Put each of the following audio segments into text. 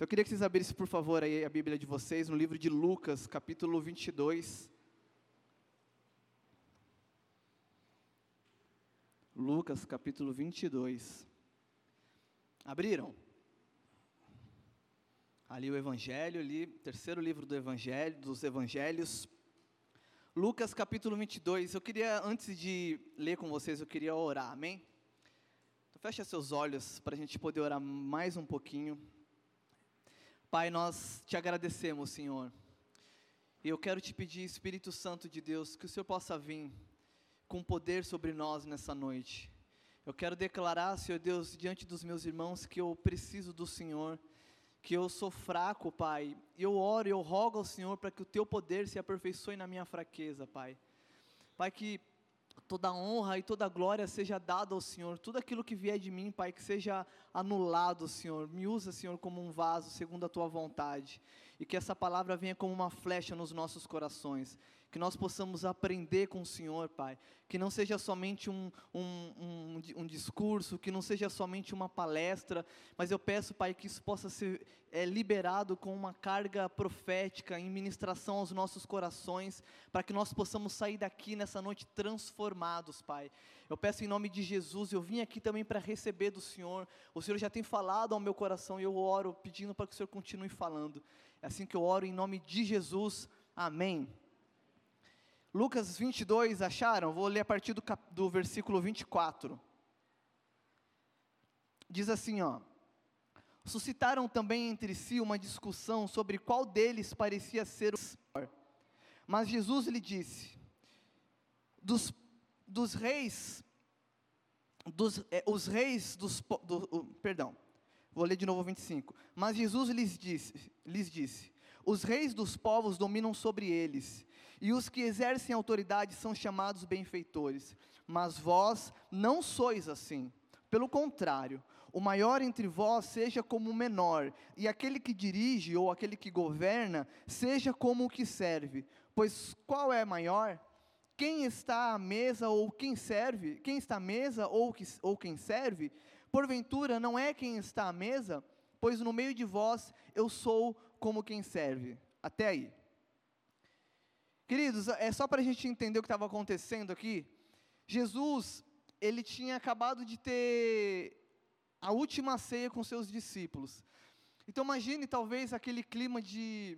Então eu queria que vocês abrissem, por favor, aí a Bíblia de vocês no livro de Lucas, capítulo 22. Lucas, capítulo 22. Abriram? Ali o Evangelho, ali, terceiro livro do Evangelho, dos Evangelhos. Lucas capítulo 22. Eu queria, antes de ler com vocês, eu queria orar, amém? Então fecha seus olhos para a gente poder orar mais um pouquinho. Pai, nós te agradecemos, Senhor. E eu quero te pedir, Espírito Santo de Deus, que o Senhor possa vir com poder sobre nós nessa noite. Eu quero declarar, Senhor Deus, diante dos meus irmãos, que eu preciso do Senhor que eu sou fraco, Pai. Eu oro eu rogo ao Senhor para que o teu poder se aperfeiçoe na minha fraqueza, Pai. Pai, que toda honra e toda glória seja dada ao Senhor. Tudo aquilo que vier de mim, Pai, que seja anulado, Senhor. Me usa, Senhor, como um vaso segundo a tua vontade. E que essa palavra venha como uma flecha nos nossos corações que nós possamos aprender com o Senhor, Pai, que não seja somente um, um, um, um, discurso, que não seja somente uma palestra, mas eu peço, Pai, que isso possa ser é, liberado com uma carga profética, em ministração aos nossos corações, para que nós possamos sair daqui nessa noite transformados, Pai. Eu peço em nome de Jesus, eu vim aqui também para receber do Senhor, o Senhor já tem falado ao meu coração e eu oro pedindo para que o Senhor continue falando. É assim que eu oro em nome de Jesus, amém. Lucas 22, acharam? Vou ler a partir do, cap, do versículo 24. Diz assim, ó. Suscitaram também entre si uma discussão sobre qual deles parecia ser o maior. Mas Jesus lhe disse: dos, dos reis, dos, é, os reis dos, do, uh, perdão, vou ler de novo 25. Mas Jesus lhes disse, lhes disse: os reis dos povos dominam sobre eles, e os que exercem autoridade são chamados benfeitores. Mas vós não sois assim. Pelo contrário, o maior entre vós seja como o menor, e aquele que dirige ou aquele que governa seja como o que serve. Pois qual é maior? Quem está à mesa ou quem serve? Quem está à mesa ou, que, ou quem serve? Porventura não é quem está à mesa? Pois no meio de vós eu sou como quem serve. Até aí. Queridos, é só para a gente entender o que estava acontecendo aqui. Jesus, ele tinha acabado de ter a última ceia com seus discípulos. Então imagine talvez aquele clima de,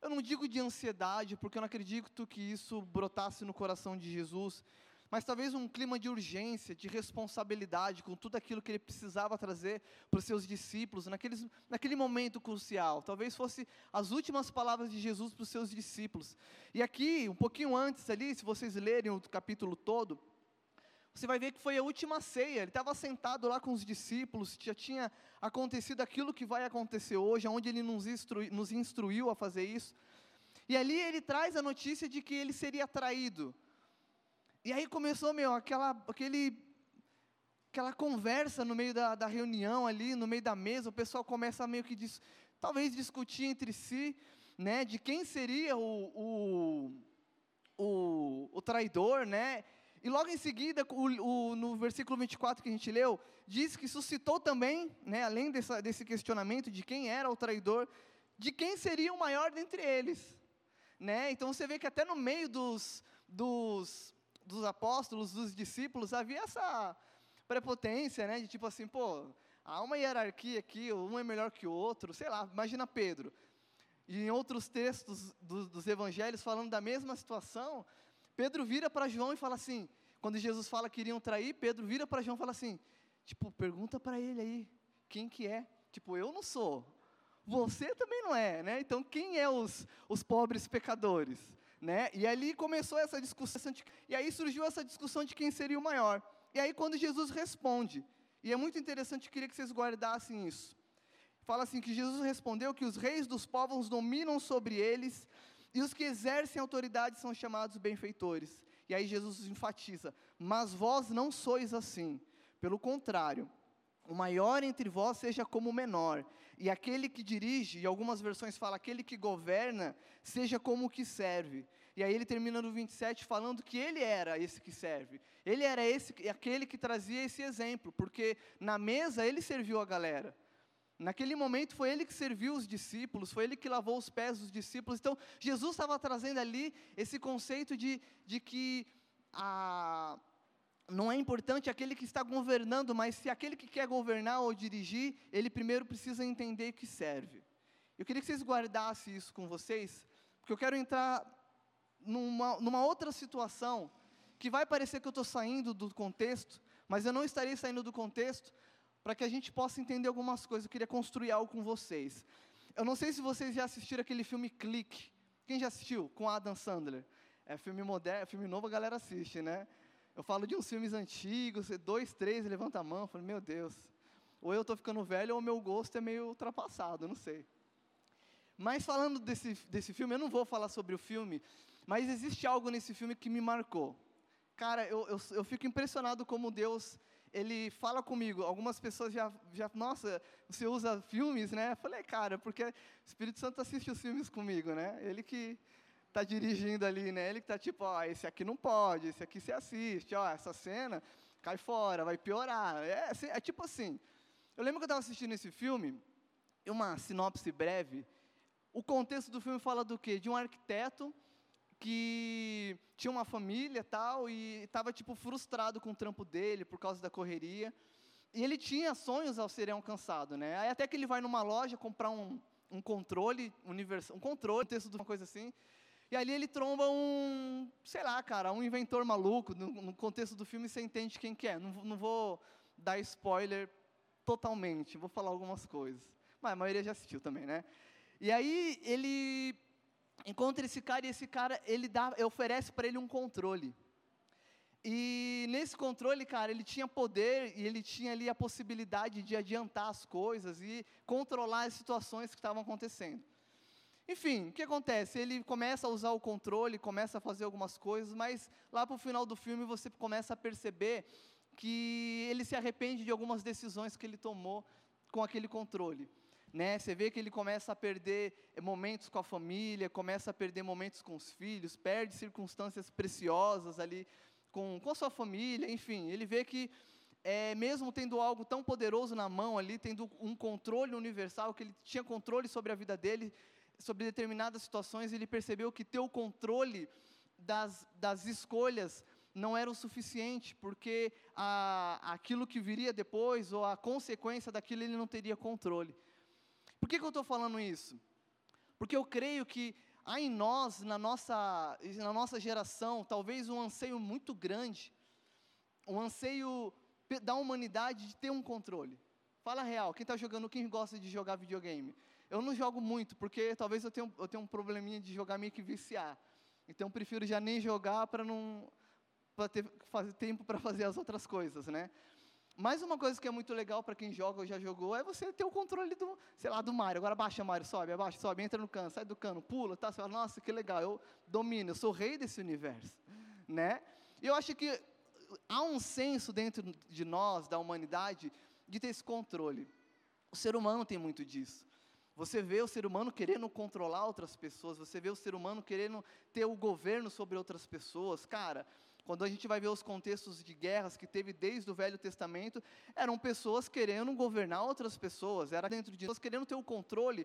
eu não digo de ansiedade, porque eu não acredito que isso brotasse no coração de Jesus, mas talvez um clima de urgência, de responsabilidade com tudo aquilo que ele precisava trazer para os seus discípulos, naqueles, naquele momento crucial. Talvez fosse as últimas palavras de Jesus para os seus discípulos. E aqui, um pouquinho antes ali, se vocês lerem o capítulo todo, você vai ver que foi a última ceia. Ele estava sentado lá com os discípulos, já tinha acontecido aquilo que vai acontecer hoje, onde ele nos, instrui, nos instruiu a fazer isso. E ali ele traz a notícia de que ele seria traído e aí começou, meu, aquela, aquele, aquela conversa no meio da, da reunião ali, no meio da mesa, o pessoal começa meio que, dis, talvez discutir entre si, né, de quem seria o, o, o, o traidor, né, e logo em seguida, o, o, no versículo 24 que a gente leu, diz que suscitou também, né, além dessa, desse questionamento de quem era o traidor, de quem seria o maior dentre eles. Né? Então você vê que até no meio dos, dos, dos apóstolos, dos discípulos, havia essa prepotência, né? De tipo assim, pô, há uma hierarquia aqui, um é melhor que o outro, sei lá, imagina Pedro. E em outros textos do, dos evangelhos falando da mesma situação, Pedro vira para João e fala assim, quando Jesus fala que iriam trair, Pedro vira para João e fala assim, tipo, pergunta para ele aí, quem que é? Tipo, eu não sou, você também não é, né? Então, quem é os, os pobres pecadores? Né? E ali começou essa discussão, e aí surgiu essa discussão de quem seria o maior. E aí quando Jesus responde, e é muito interessante, queria que vocês guardassem isso. Fala assim que Jesus respondeu que os reis dos povos dominam sobre eles, e os que exercem autoridade são chamados benfeitores. E aí Jesus enfatiza: "Mas vós não sois assim. Pelo contrário, o maior entre vós seja como o menor, e aquele que dirige, e algumas versões falam, aquele que governa, seja como o que serve. E aí ele termina no 27 falando que ele era esse que serve. Ele era esse, aquele que trazia esse exemplo, porque na mesa ele serviu a galera. Naquele momento foi ele que serviu os discípulos, foi ele que lavou os pés dos discípulos. Então, Jesus estava trazendo ali esse conceito de, de que a, não é importante aquele que está governando, mas se aquele que quer governar ou dirigir, ele primeiro precisa entender que serve. Eu queria que vocês guardassem isso com vocês, porque eu quero entrar numa, numa outra situação que vai parecer que eu estou saindo do contexto, mas eu não estarei saindo do contexto, para que a gente possa entender algumas coisas. Eu queria construir algo com vocês. Eu não sei se vocês já assistiram aquele filme Clique. Quem já assistiu? Com Adam Sandler. É filme moderno, filme novo a galera assiste, né? Eu falo de uns filmes antigos, dois, três, levanta a mão, falo, meu Deus. Ou eu estou ficando velho ou meu gosto é meio ultrapassado, não sei. Mas falando desse, desse filme, eu não vou falar sobre o filme, mas existe algo nesse filme que me marcou. Cara, eu, eu, eu fico impressionado como Deus ele fala comigo. Algumas pessoas já, já, nossa, você usa filmes, né? Eu falei, cara, porque o Espírito Santo assiste os filmes comigo, né? Ele que está dirigindo ali, né? Ele que está tipo, ó, esse aqui não pode, esse aqui você assiste, ó, essa cena cai fora, vai piorar. É, assim, é tipo assim. Eu lembro que eu estava assistindo esse filme, uma sinopse breve. O contexto do filme fala do quê? De um arquiteto que tinha uma família tal e estava tipo frustrado com o trampo dele por causa da correria. E ele tinha sonhos ao ser alcançado, né? Aí até que ele vai numa loja comprar um, um controle universal, um controle, um texto de uma coisa assim. E ali ele tromba um, sei lá, cara, um inventor maluco. No, no contexto do filme você entende quem que é. Não, não vou dar spoiler totalmente, vou falar algumas coisas. Mas a maioria já assistiu também, né? E aí ele encontra esse cara e esse cara ele dá, oferece para ele um controle. E nesse controle, cara, ele tinha poder e ele tinha ali a possibilidade de adiantar as coisas e controlar as situações que estavam acontecendo. Enfim, o que acontece? Ele começa a usar o controle, começa a fazer algumas coisas, mas lá para o final do filme você começa a perceber que ele se arrepende de algumas decisões que ele tomou com aquele controle né? Você vê que ele começa a perder momentos com a família, começa a perder momentos com os filhos, perde circunstâncias preciosas ali com, com a sua família, enfim, ele vê que é, mesmo tendo algo tão poderoso na mão ali, tendo um controle universal, que ele tinha controle sobre a vida dele, sobre determinadas situações, ele percebeu que ter o controle das, das escolhas não era o suficiente, porque a, aquilo que viria depois, ou a consequência daquilo, ele não teria controle. Por que, que eu estou falando isso? Porque eu creio que há em nós, na nossa, na nossa geração, talvez um anseio muito grande, um anseio da humanidade de ter um controle. Fala real, quem está jogando, quem gosta de jogar videogame? Eu não jogo muito, porque talvez eu tenha, eu tenha um probleminha de jogar meio que viciar. Então eu prefiro já nem jogar para não para ter fazer tempo para fazer as outras coisas, né? Mais uma coisa que é muito legal para quem joga ou já jogou é você ter o controle do, sei lá, do Mario. Agora baixa Mario, sobe, abaixa, sobe, entra no cano, sai do cano, pula, tá? Você fala, nossa, que legal, eu domino, eu sou rei desse universo, né? E eu acho que há um senso dentro de nós, da humanidade, de ter esse controle. O ser humano tem muito disso. Você vê o ser humano querendo controlar outras pessoas, você vê o ser humano querendo ter o governo sobre outras pessoas. Cara, quando a gente vai ver os contextos de guerras que teve desde o Velho Testamento, eram pessoas querendo governar outras pessoas, era dentro de pessoas querendo ter o controle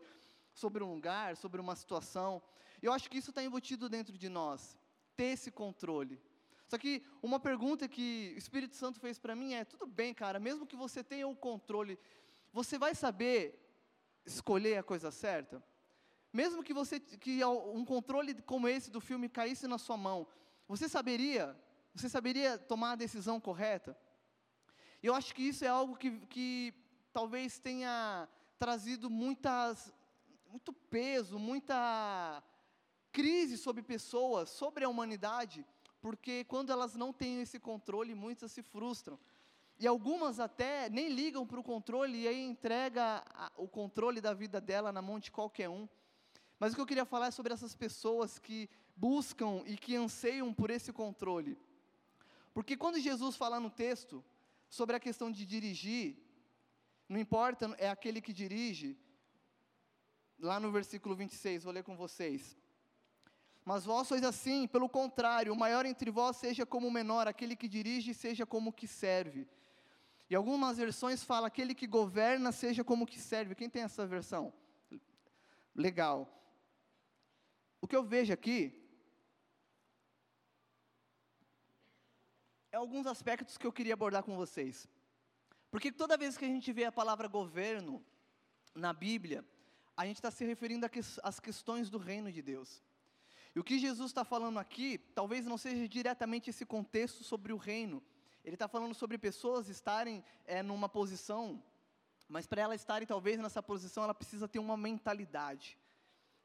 sobre um lugar, sobre uma situação. Eu acho que isso está embutido dentro de nós, ter esse controle. Só que uma pergunta que o Espírito Santo fez para mim é: tudo bem, cara, mesmo que você tenha o controle, você vai saber escolher a coisa certa? Mesmo que você que um controle como esse do filme caísse na sua mão, você saberia você saberia tomar a decisão correta? Eu acho que isso é algo que, que talvez tenha trazido muitas, muito peso, muita crise sobre pessoas, sobre a humanidade, porque quando elas não têm esse controle, muitas se frustram. E algumas até nem ligam para o controle e aí entrega a, o controle da vida dela na mão de qualquer um. Mas o que eu queria falar é sobre essas pessoas que buscam e que anseiam por esse controle. Porque quando Jesus fala no texto sobre a questão de dirigir, não importa, é aquele que dirige, lá no versículo 26, vou ler com vocês. Mas vós sois assim, pelo contrário, o maior entre vós seja como o menor, aquele que dirige seja como o que serve. E algumas versões fala aquele que governa seja como que serve. Quem tem essa versão? Legal. O que eu vejo aqui é alguns aspectos que eu queria abordar com vocês. Porque toda vez que a gente vê a palavra governo na Bíblia, a gente está se referindo às questões do reino de Deus. E o que Jesus está falando aqui, talvez não seja diretamente esse contexto sobre o reino. Ele está falando sobre pessoas estarem é, numa posição, mas para ela estarem talvez nessa posição, ela precisa ter uma mentalidade,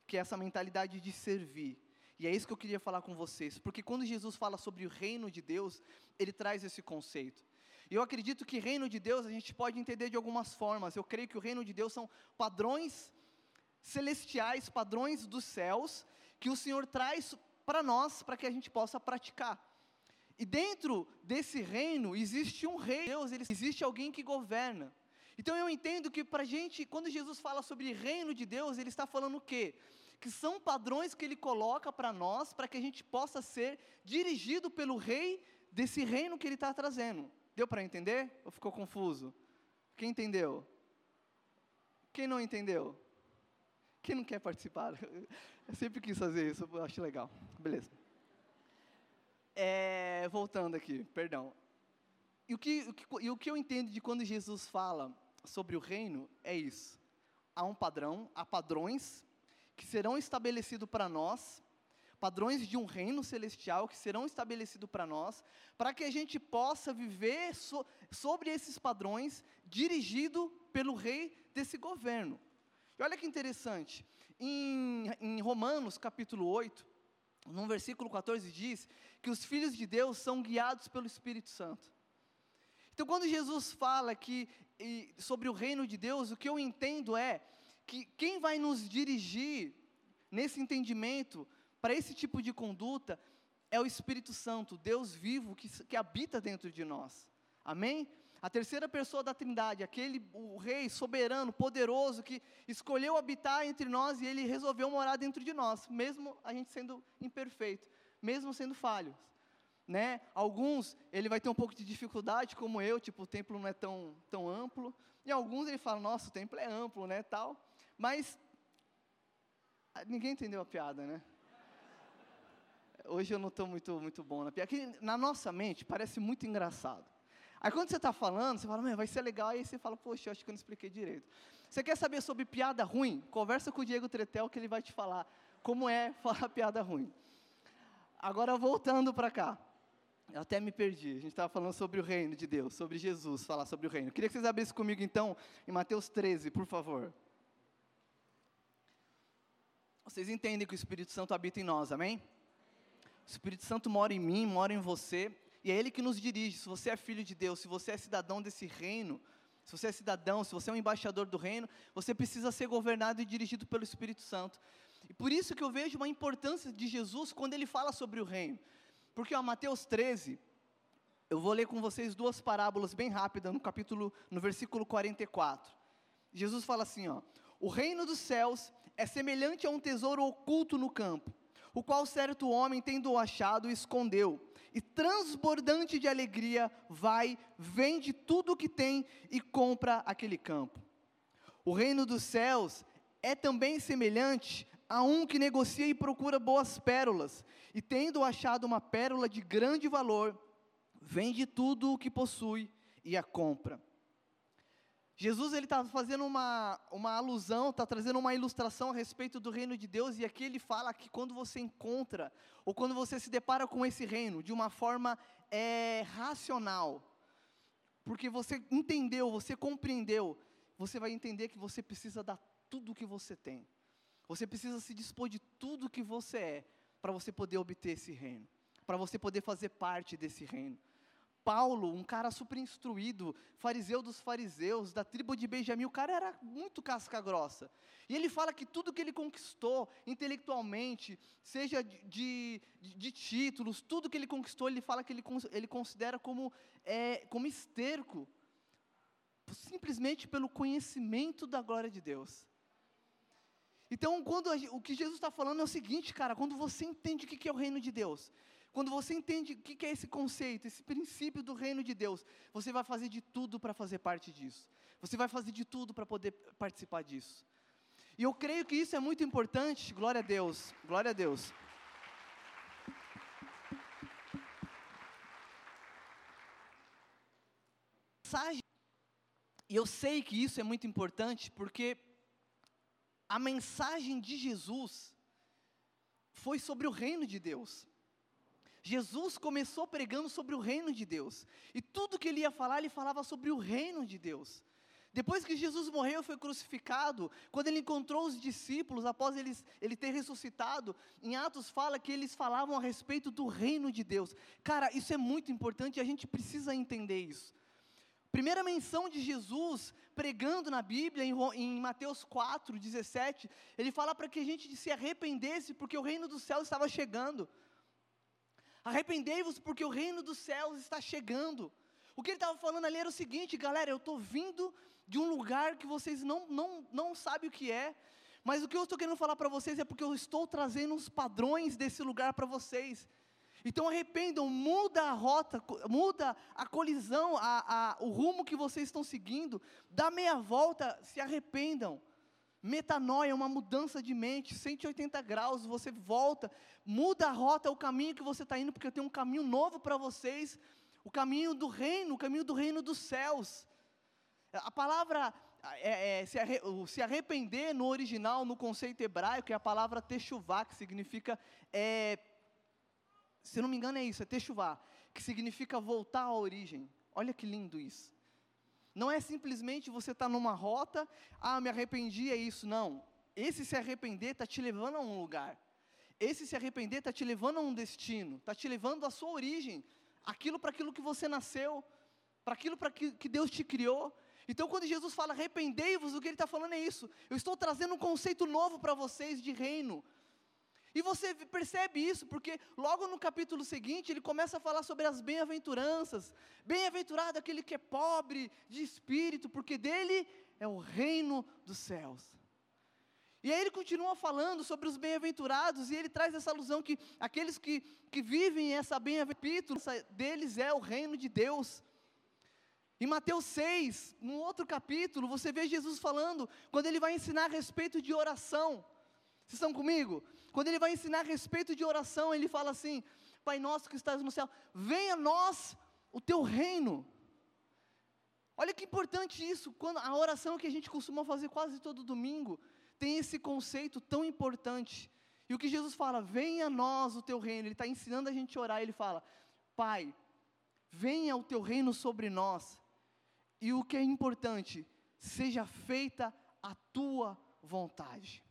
que é essa mentalidade de servir. E é isso que eu queria falar com vocês, porque quando Jesus fala sobre o reino de Deus, ele traz esse conceito. E eu acredito que reino de Deus a gente pode entender de algumas formas. Eu creio que o reino de Deus são padrões celestiais, padrões dos céus, que o Senhor traz para nós, para que a gente possa praticar. E dentro desse reino existe um rei, Deus, ele, existe alguém que governa. Então eu entendo que para gente, quando Jesus fala sobre reino de Deus, ele está falando o quê? que são padrões que ele coloca para nós, para que a gente possa ser dirigido pelo rei desse reino que ele está trazendo. Deu para entender? Ou ficou confuso? Quem entendeu? Quem não entendeu? Quem não quer participar? Eu sempre quis fazer isso, eu acho legal. Beleza. É, voltando aqui, perdão. E o, que, o que, e o que eu entendo de quando Jesus fala sobre o reino é isso. Há um padrão, há padrões que serão estabelecidos para nós, padrões de um reino celestial que serão estabelecidos para nós, para que a gente possa viver so, sobre esses padrões, dirigido pelo rei desse governo. E olha que interessante, em, em Romanos capítulo 8, no versículo 14 diz que os filhos de Deus são guiados pelo Espírito Santo. Então, quando Jesus fala que sobre o reino de Deus, o que eu entendo é que quem vai nos dirigir nesse entendimento, para esse tipo de conduta, é o Espírito Santo, Deus vivo que, que habita dentro de nós. Amém? A terceira pessoa da Trindade, aquele o rei soberano, poderoso que escolheu habitar entre nós e ele resolveu morar dentro de nós, mesmo a gente sendo imperfeito, mesmo sendo falhos. Né? Alguns ele vai ter um pouco de dificuldade, como eu, tipo o templo não é tão, tão amplo. E alguns ele fala, nossa, o templo é amplo, né, tal. Mas ah, ninguém entendeu a piada, né? Hoje eu não estou muito, muito bom na piada. Aqui, na nossa mente parece muito engraçado. Aí quando você está falando, você fala, vai ser legal, aí você fala, poxa, acho que eu não expliquei direito. Você quer saber sobre piada ruim? Conversa com o Diego Tretel que ele vai te falar como é falar piada ruim. Agora voltando para cá. Eu até me perdi. A gente estava falando sobre o reino de Deus, sobre Jesus, falar sobre o reino. Queria que vocês abrissem comigo então em Mateus 13, por favor. Vocês entendem que o Espírito Santo habita em nós, amém? O Espírito Santo mora em mim, mora em você, e é Ele que nos dirige. Se você é filho de Deus, se você é cidadão desse reino, se você é cidadão, se você é um embaixador do reino, você precisa ser governado e dirigido pelo Espírito Santo. E por isso que eu vejo uma importância de Jesus quando ele fala sobre o reino. Porque ó, Mateus 13, eu vou ler com vocês duas parábolas bem rápidas no capítulo, no versículo 44. Jesus fala assim, ó: O reino dos céus é semelhante a um tesouro oculto no campo, o qual certo homem, tendo achado, escondeu, e transbordante de alegria, vai, vende tudo o que tem e compra aquele campo. O reino dos céus é também semelhante a um que negocia e procura boas pérolas, e tendo achado uma pérola de grande valor, vende tudo o que possui e a compra. Jesus ele está fazendo uma, uma alusão, está trazendo uma ilustração a respeito do reino de Deus, e aqui ele fala que quando você encontra, ou quando você se depara com esse reino, de uma forma é, racional, porque você entendeu, você compreendeu, você vai entender que você precisa dar tudo o que você tem, você precisa se dispor de tudo que você é, para você poder obter esse reino, para você poder fazer parte desse reino. Paulo, um cara super instruído, fariseu dos fariseus, da tribo de Benjamim, o cara era muito casca grossa. E ele fala que tudo que ele conquistou intelectualmente, seja de, de, de títulos, tudo que ele conquistou, ele fala que ele, ele considera como, é, como esterco, simplesmente pelo conhecimento da glória de Deus. Então, quando a, o que Jesus está falando é o seguinte, cara, quando você entende o que é o reino de Deus, Quando você entende o que é esse conceito, esse princípio do reino de Deus, você vai fazer de tudo para fazer parte disso. Você vai fazer de tudo para poder participar disso. E eu creio que isso é muito importante. Glória a Deus. Glória a Deus. E eu sei que isso é muito importante porque a mensagem de Jesus foi sobre o reino de Deus. Jesus começou pregando sobre o reino de Deus. E tudo que ele ia falar, ele falava sobre o reino de Deus. Depois que Jesus morreu e foi crucificado, quando ele encontrou os discípulos, após eles, ele ter ressuscitado, em Atos fala que eles falavam a respeito do reino de Deus. Cara, isso é muito importante e a gente precisa entender isso. Primeira menção de Jesus pregando na Bíblia, em, em Mateus 4, 17, ele fala para que a gente se arrependesse, porque o reino dos céus estava chegando. Arrependei-vos, porque o reino dos céus está chegando. O que ele estava falando ali era o seguinte, galera, eu estou vindo de um lugar que vocês não, não, não sabem o que é, mas o que eu estou querendo falar para vocês é porque eu estou trazendo os padrões desse lugar para vocês. Então arrependam, muda a rota, muda a colisão, a, a, o rumo que vocês estão seguindo, dá meia volta, se arrependam. Metanoia, uma mudança de mente, 180 graus, você volta, muda a rota, o caminho que você está indo, porque eu tenho um caminho novo para vocês, o caminho do reino, o caminho do reino dos céus. A palavra é, é, se, arre, se, arrepender no original, no conceito hebraico, é a palavra techuvá, que significa é, se não me engano é isso, é techuvá, que significa voltar à origem. Olha que lindo isso. Não é simplesmente você estar tá numa rota, ah, me arrependi, é isso. Não. Esse se arrepender está te levando a um lugar. Esse se arrepender está te levando a um destino, está te levando à sua origem, aquilo para aquilo que você nasceu, para aquilo para que, que Deus te criou. Então, quando Jesus fala arrependei-vos, o que Ele está falando é isso. Eu estou trazendo um conceito novo para vocês de reino, e você percebe isso porque logo no capítulo seguinte ele começa a falar sobre as bem-aventuranças. Bem-aventurado aquele que é pobre de espírito, porque dele é o reino dos céus. E aí ele continua falando sobre os bem-aventurados, e ele traz essa alusão que aqueles que, que vivem essa bem-aventurança deles é o reino de Deus. Em Mateus 6, no outro capítulo, você vê Jesus falando, quando ele vai ensinar a respeito de oração. Vocês estão comigo? Quando ele vai ensinar a respeito de oração, ele fala assim: Pai nosso que estás no céu, venha a nós o teu reino. Olha que importante isso, quando a oração que a gente costuma fazer quase todo domingo tem esse conceito tão importante. E o que Jesus fala, venha a nós o teu reino, ele está ensinando a gente a orar, ele fala, Pai, venha o teu reino sobre nós, e o que é importante, seja feita a tua vontade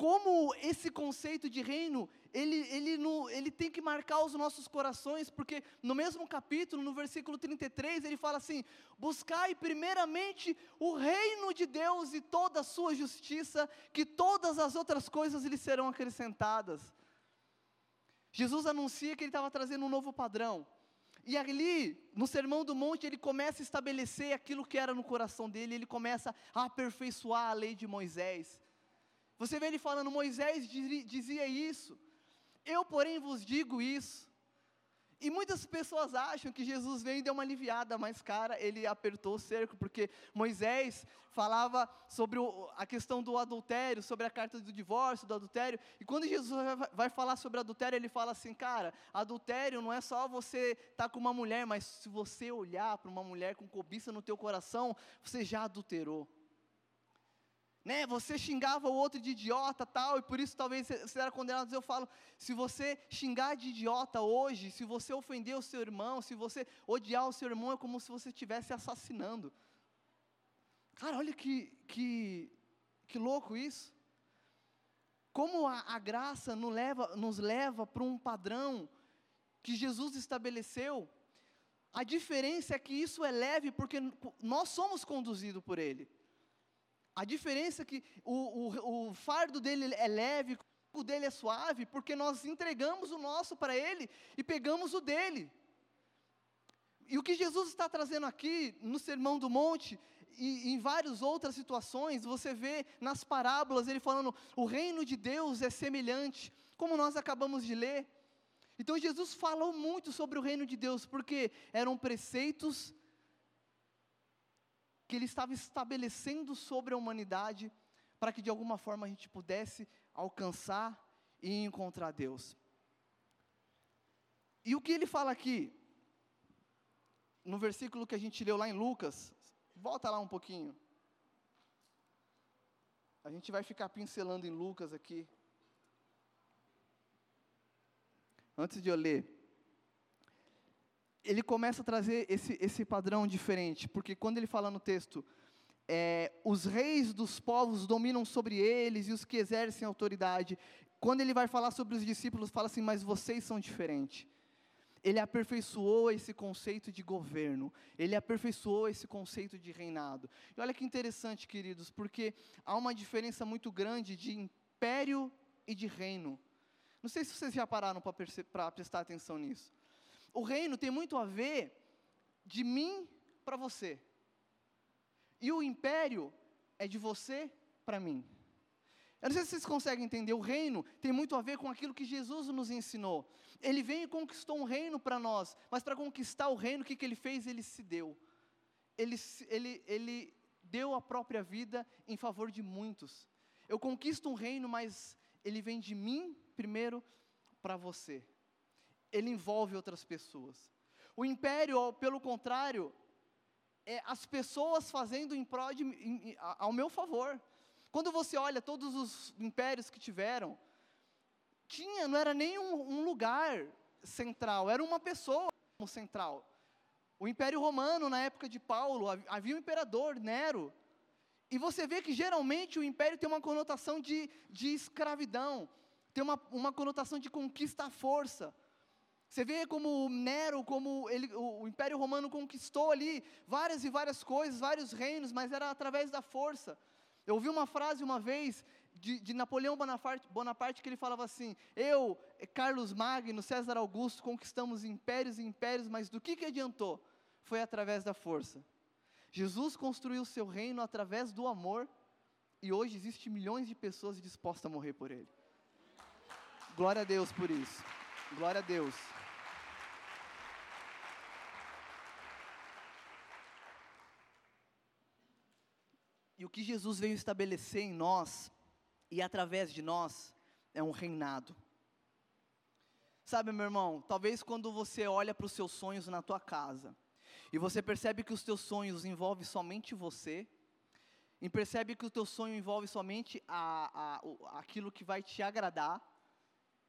como esse conceito de reino, ele, ele, no, ele tem que marcar os nossos corações, porque no mesmo capítulo, no versículo 33, ele fala assim: Buscai primeiramente o reino de Deus e toda a sua justiça, que todas as outras coisas lhe serão acrescentadas. Jesus anuncia que ele estava trazendo um novo padrão. E ali, no Sermão do Monte, ele começa a estabelecer aquilo que era no coração dele, ele começa a aperfeiçoar a lei de Moisés. Você vê ele falando, Moisés dizia isso, eu, porém, vos digo isso. E muitas pessoas acham que Jesus veio e deu uma aliviada, mas, cara, ele apertou o cerco, porque Moisés falava sobre o, a questão do adultério, sobre a carta do divórcio, do adultério, e quando Jesus vai, falar sobre adultério, ele fala assim, cara, adultério não é só você estar tá com uma mulher, mas se você olhar para uma mulher com cobiça no teu coração, você já adulterou né? Você xingava o outro de idiota, tal, e por isso talvez você era condenado. Eu falo, se você xingar de idiota hoje, se você ofender o seu irmão, se você odiar o seu irmão, é como se você estivesse assassinando. Cara, olha que, que, que louco isso. Como a, a graça nos leva, nos leva para um padrão que Jesus estabeleceu. A diferença é que isso é leve porque nós somos conduzidos por Ele. A diferença é que o, o, o fardo dele é leve, o dele é suave, porque nós entregamos o nosso para ele e pegamos o dele. E o que Jesus está trazendo aqui no Sermão do Monte e em várias outras situações, você vê nas parábolas ele falando: o reino de Deus é semelhante, como nós acabamos de ler. Então Jesus falou muito sobre o reino de Deus, porque eram preceitos que ele estava estabelecendo sobre a humanidade, para que de alguma forma a gente pudesse alcançar e encontrar Deus. E o que ele fala aqui, no versículo que a gente leu lá em Lucas, volta lá um pouquinho. A gente vai ficar pincelando em Lucas aqui. Antes de eu ler, ele começa a trazer esse, esse padrão diferente, porque quando ele fala no texto, é, os reis dos povos dominam sobre eles e os que exercem autoridade. Quando ele vai falar sobre os discípulos, fala assim: Mas vocês são diferentes ele aperfeiçoou esse conceito de governo, ele aperfeiçoou esse conceito de reinado. E olha que interessante, queridos, porque há uma diferença muito grande de império e de reino. Não sei se vocês já pararam para prestar atenção nisso. O reino tem muito a ver de mim para você, e o império é de você para mim. Eu não sei se vocês conseguem entender, o reino tem muito a ver com aquilo que Jesus nos ensinou. Ele veio e conquistou um reino para nós, mas para conquistar o reino, o que, que ele fez? Ele se deu. Ele, ele, ele deu a própria vida em favor de muitos. Eu conquisto um reino, mas ele vem de mim primeiro para você. Ele envolve outras pessoas. O império, pelo contrário, é as pessoas fazendo em prol de, em, ao meu favor. Quando você olha todos os impérios que tiveram, tinha, não era nem um, um lugar central, era uma pessoa central. O Império Romano, na época de Paulo, havia um imperador, Nero. E você vê que geralmente o império tem uma conotação de, de escravidão, tem uma, uma conotação de conquista à força. Você vê como Nero, como ele, o, Império Romano conquistou ali várias e várias coisas, vários reinos, mas era através da força. Eu ouvi uma frase uma vez de, de, Napoleão Bonaparte, Bonaparte que ele falava assim: Eu, Carlos Magno, César Augusto, conquistamos impérios e impérios, mas do que, que adiantou? Foi através da força. Jesus construiu o seu reino através do amor, e hoje existem milhões de pessoas dispostas a morrer por ele. Glória a Deus por isso. Glória a Deus. E o que Jesus veio estabelecer em nós e através de nós é um reinado. Sabe, meu irmão, talvez quando você olha para os seus sonhos na tua casa e você percebe que os teus sonhos envolvem somente você, e percebe que o teu sonho envolve somente a, a, aquilo que vai te agradar,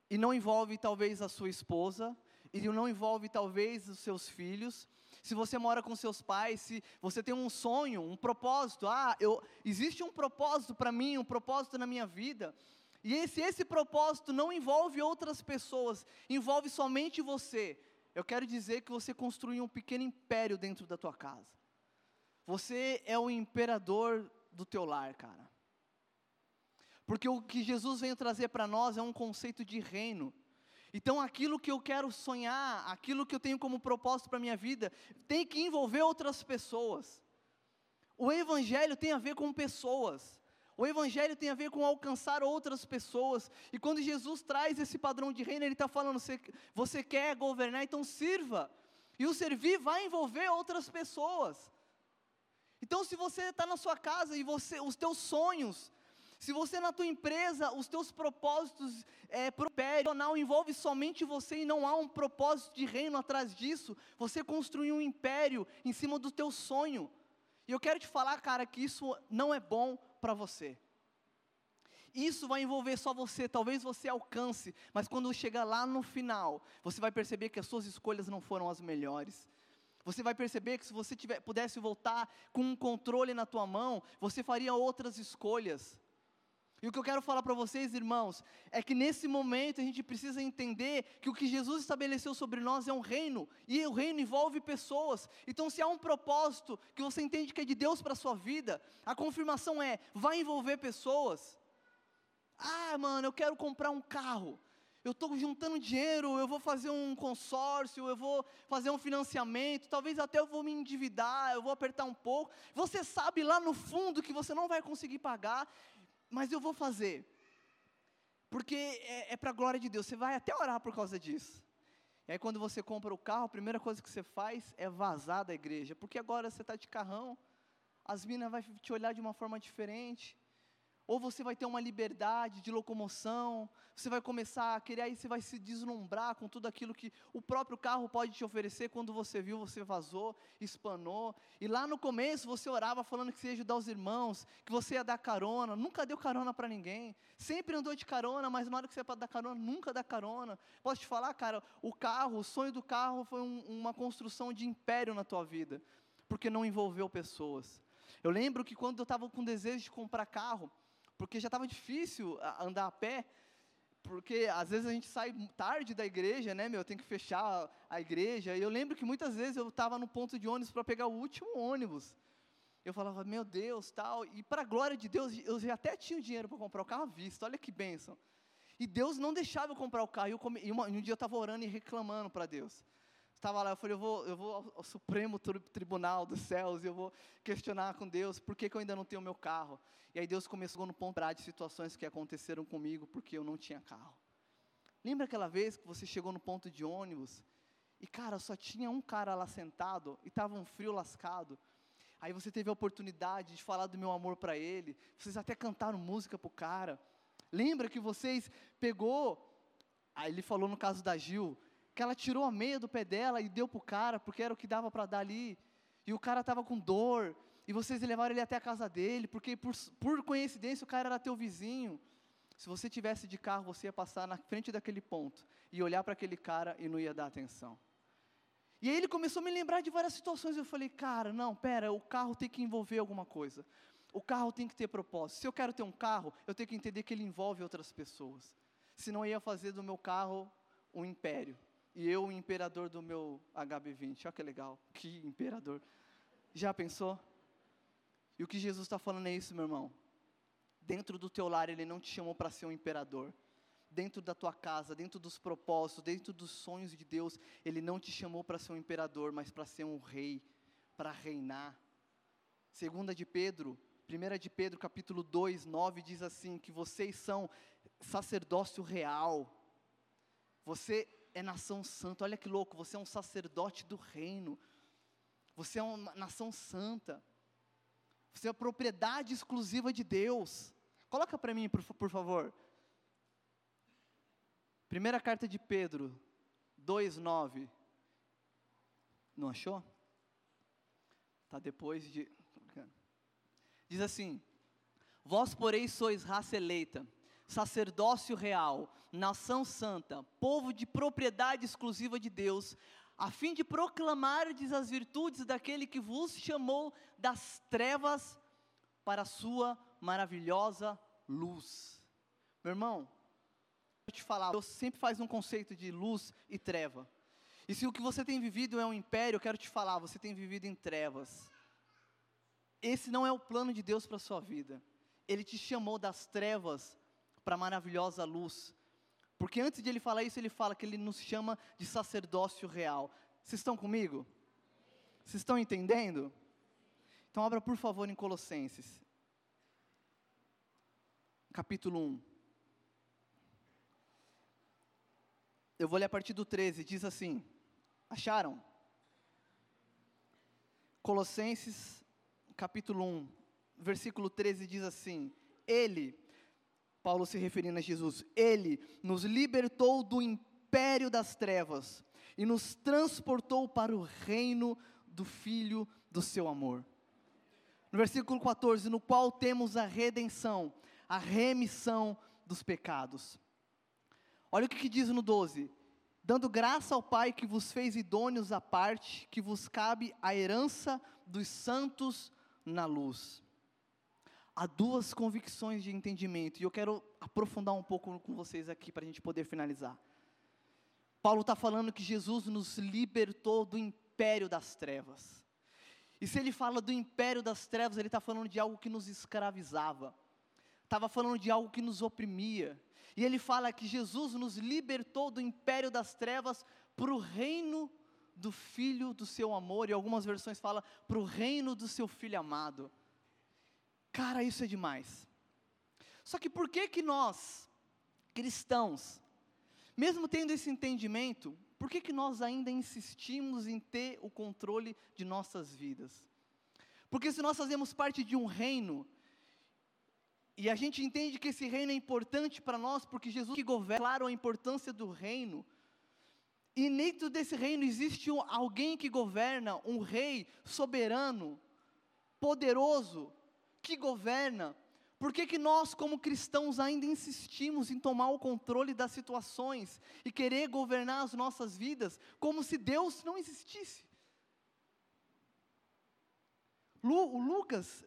e não envolve talvez a sua esposa, e não envolve talvez os seus filhos, se você mora com seus pais, se você tem um sonho, um propósito, ah, eu, existe um propósito para mim, um propósito na minha vida, e esse, esse propósito não envolve outras pessoas, envolve somente você, eu quero dizer que você construiu um pequeno império dentro da tua casa. Você é o imperador do teu lar, cara. Porque o que Jesus veio trazer para nós é um conceito de reino. Então, aquilo que eu quero sonhar, aquilo que eu tenho como propósito para a minha vida, tem que envolver outras pessoas. O Evangelho tem a ver com pessoas. O Evangelho tem a ver com alcançar outras pessoas. E quando Jesus traz esse padrão de reino, Ele está falando: você, você quer governar, então sirva. E o servir vai envolver outras pessoas. Então, se você está na sua casa e você, os teus sonhos, se você na tua empresa, os teus propósitos é, profissional envolve somente você e não há um propósito de reino atrás disso, você construiu um império em cima do teu sonho. E eu quero te falar, cara, que isso não é bom para você. Isso vai envolver só você, talvez você alcance, mas quando chegar lá no final, você vai perceber que as suas escolhas não foram as melhores. Você vai perceber que se você tiver, pudesse voltar com um controle na tua mão, você faria outras escolhas. E o que eu quero falar para vocês, irmãos, é que nesse momento a gente precisa entender que o que Jesus estabeleceu sobre nós é um reino, e o reino envolve pessoas. Então, se há um propósito que você entende que é de Deus para a sua vida, a confirmação é: vai envolver pessoas. Ah, mano, eu quero comprar um carro. Eu estou juntando dinheiro, eu vou fazer um consórcio, eu vou fazer um financiamento, talvez até eu vou me endividar, eu vou apertar um pouco. Você sabe lá no fundo que você não vai conseguir pagar, mas eu vou fazer, porque é, é para a glória de Deus. Você vai até orar por causa disso. E aí quando você compra o carro, a primeira coisa que você faz é vazar da igreja, porque agora você está de carrão, as minas vão te olhar de uma forma diferente, ou você vai ter uma liberdade de locomoção, você vai começar a querer, aí você vai se deslumbrar com tudo aquilo que o próprio carro pode te oferecer, quando você viu, você vazou, espanou, e lá no começo você orava falando que você ia ajudar os irmãos, que você ia dar carona, nunca deu carona para ninguém, sempre andou de carona, mas na hora que você é para dar carona, nunca dá carona, posso te falar cara, o carro, o sonho do carro foi um, uma construção de império na tua vida, porque não envolveu pessoas, eu lembro que quando eu estava com desejo de comprar carro, porque já estava difícil andar a pé, porque às vezes a gente sai tarde da igreja, né, meu, tem que fechar a igreja, e eu lembro que muitas vezes eu estava no ponto de ônibus para pegar o último ônibus, eu falava, meu Deus, tal, e para a glória de Deus, eu já até tinha o dinheiro para comprar o carro à vista, olha que bênção, e Deus não deixava eu comprar o carro, e, come, e, uma, e um dia eu estava orando e reclamando para Deus, estava lá, eu falei, eu vou, eu vou ao, Supremo Tribunal dos Céus, e eu vou questionar com Deus, por que, que eu ainda não tenho meu carro? E aí Deus começou a no de situações que aconteceram comigo, porque eu não tinha carro. Lembra aquela vez que você chegou no ponto de ônibus, e cara, só tinha um cara lá sentado, e estava um frio lascado, aí você teve a oportunidade de falar do meu amor para ele, vocês até cantaram música para o cara, lembra que vocês pegou, aí ele falou no caso da Gil, que ela tirou a meia do pé dela e deu para o cara, porque era o que dava para dar ali, e o cara estava com dor, e vocês levaram ele até a casa dele, porque por, por coincidência o cara era teu vizinho. Se você tivesse de carro, você ia passar na frente daquele ponto, e olhar para aquele cara e não ia dar atenção. E aí ele começou a me lembrar de várias situações, eu falei, cara, não, pera, o carro tem que envolver alguma coisa. O carro tem que ter propósito. Se eu quero ter um carro, eu tenho que entender que ele envolve outras pessoas. Senão eu ia fazer do meu carro um império e eu o imperador do meu HB20. Olha que legal, que imperador. Já pensou? E o que Jesus está falando é isso, meu irmão. Dentro do teu lar, Ele não te chamou para ser um imperador. Dentro da tua casa, dentro dos propósitos, dentro dos sonhos de Deus, Ele não te chamou para ser um imperador, mas para ser um rei, para reinar. Segunda de Pedro, primeira de Pedro, capítulo 2, 9, diz assim, que vocês são sacerdócio real. Você é nação santa. Olha que louco, você é um sacerdote do reino. Você é uma nação santa. Você é propriedade exclusiva de Deus. Coloca para mim, por, por favor. Primeira carta de Pedro, 2:9. Não achou? Tá depois de Diz assim: Vós, porém, sois raça eleita, sacerdócio real, nação santa, povo de propriedade exclusiva de Deus, a fim de proclamardes as virtudes daquele que vos chamou das trevas para a sua maravilhosa luz. Meu irmão, eu te falar, Deus sempre faz um conceito de luz e treva. E se o que você tem vivido é um império, eu quero te falar, você tem vivido em trevas. Esse não é o plano de Deus para a sua vida. Ele te chamou das trevas para a maravilhosa luz. Porque antes de ele falar isso, ele fala que ele nos chama de sacerdócio real. Vocês estão comigo? Vocês estão entendendo? Então abra por favor em Colossenses. Capítulo 1. Eu vou ler a partir do 13, diz assim: Acharam? Colossenses, capítulo 1, versículo 13 diz assim: Ele, Paulo se referindo a Jesus, ele nos libertou do império das trevas e nos transportou para o reino do Filho do seu amor. No versículo 14, no qual temos a redenção, a remissão dos pecados. Olha o que, que diz no 12: dando graça ao Pai que vos fez idôneos à parte, que vos cabe a herança dos santos na luz há duas convicções de entendimento, e eu quero aprofundar um pouco com vocês aqui para a gente poder finalizar. Paulo está falando que Jesus nos libertou do império das trevas. E se ele fala do império das trevas, ele está falando de algo que nos escravizava, estava falando de algo que nos oprimia. E ele fala que Jesus nos libertou do império das trevas para o reino do Filho do seu amor, e algumas versões falam para o reino do seu Filho amado. Cara, isso é demais. Só que por que que nós, cristãos, mesmo tendo esse entendimento, Por que, que nós ainda insistimos em ter o controle de nossas vidas? Porque se nós fazemos parte de um reino, e a gente entende que esse reino é importante para nós, porque Jesus que governa, claro, a importância do reino, e dentro desse reino existe um, alguém que governa, um rei soberano, poderoso, que governa. Por que, que nós, como cristãos, ainda insistimos em tomar o controle das situações e querer governar as nossas vidas como se Deus não existisse? Lu, o Lucas,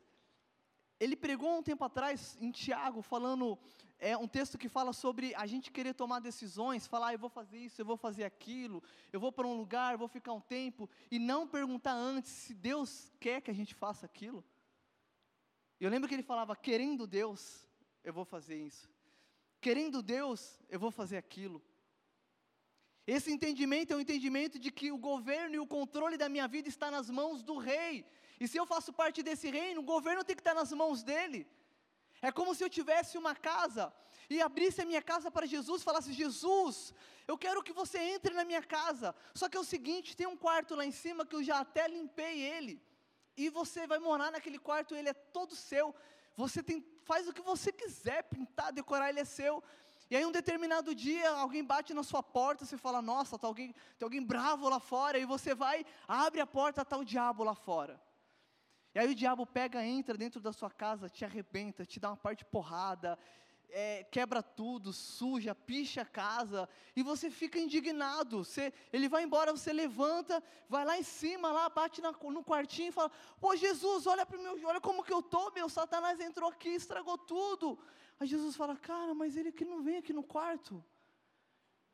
ele pregou um tempo atrás em Tiago, falando é um texto que fala sobre a gente querer tomar decisões, falar, ah, eu vou fazer isso, eu vou fazer aquilo, eu vou para um lugar, vou ficar um tempo, e não perguntar antes se Deus quer que a gente faça aquilo. Eu lembro que ele falava, querendo Deus, eu vou fazer isso. Querendo Deus, eu vou fazer aquilo. Esse entendimento é o entendimento de que o governo e o controle da minha vida está nas mãos do rei. E se eu faço parte desse reino, o governo tem que estar nas mãos dele. É como se eu tivesse uma casa e abrisse a minha casa para Jesus e falasse: Jesus, eu quero que você entre na minha casa. Só que é o seguinte: tem um quarto lá em cima que eu já até limpei ele. E você vai morar naquele quarto, ele é todo seu. Você tem, faz o que você quiser, pintar, decorar, ele é seu. E aí um determinado dia alguém bate na sua porta, você fala, nossa, tá alguém, tem alguém bravo lá fora, e você vai, abre a porta, está o diabo lá fora. E aí o diabo pega, entra dentro da sua casa, te arrebenta, te dá uma parte de porrada, é, quebra tudo, suja, picha a casa, e você fica indignado. Você, ele vai embora, você levanta, vai lá em cima, lá bate na, no quartinho e fala: Pô, Jesus, olha para meu, olha como que eu tô, meu Satanás entrou aqui, estragou tudo. Aí Jesus fala: Cara, mas ele que não vem aqui no quarto.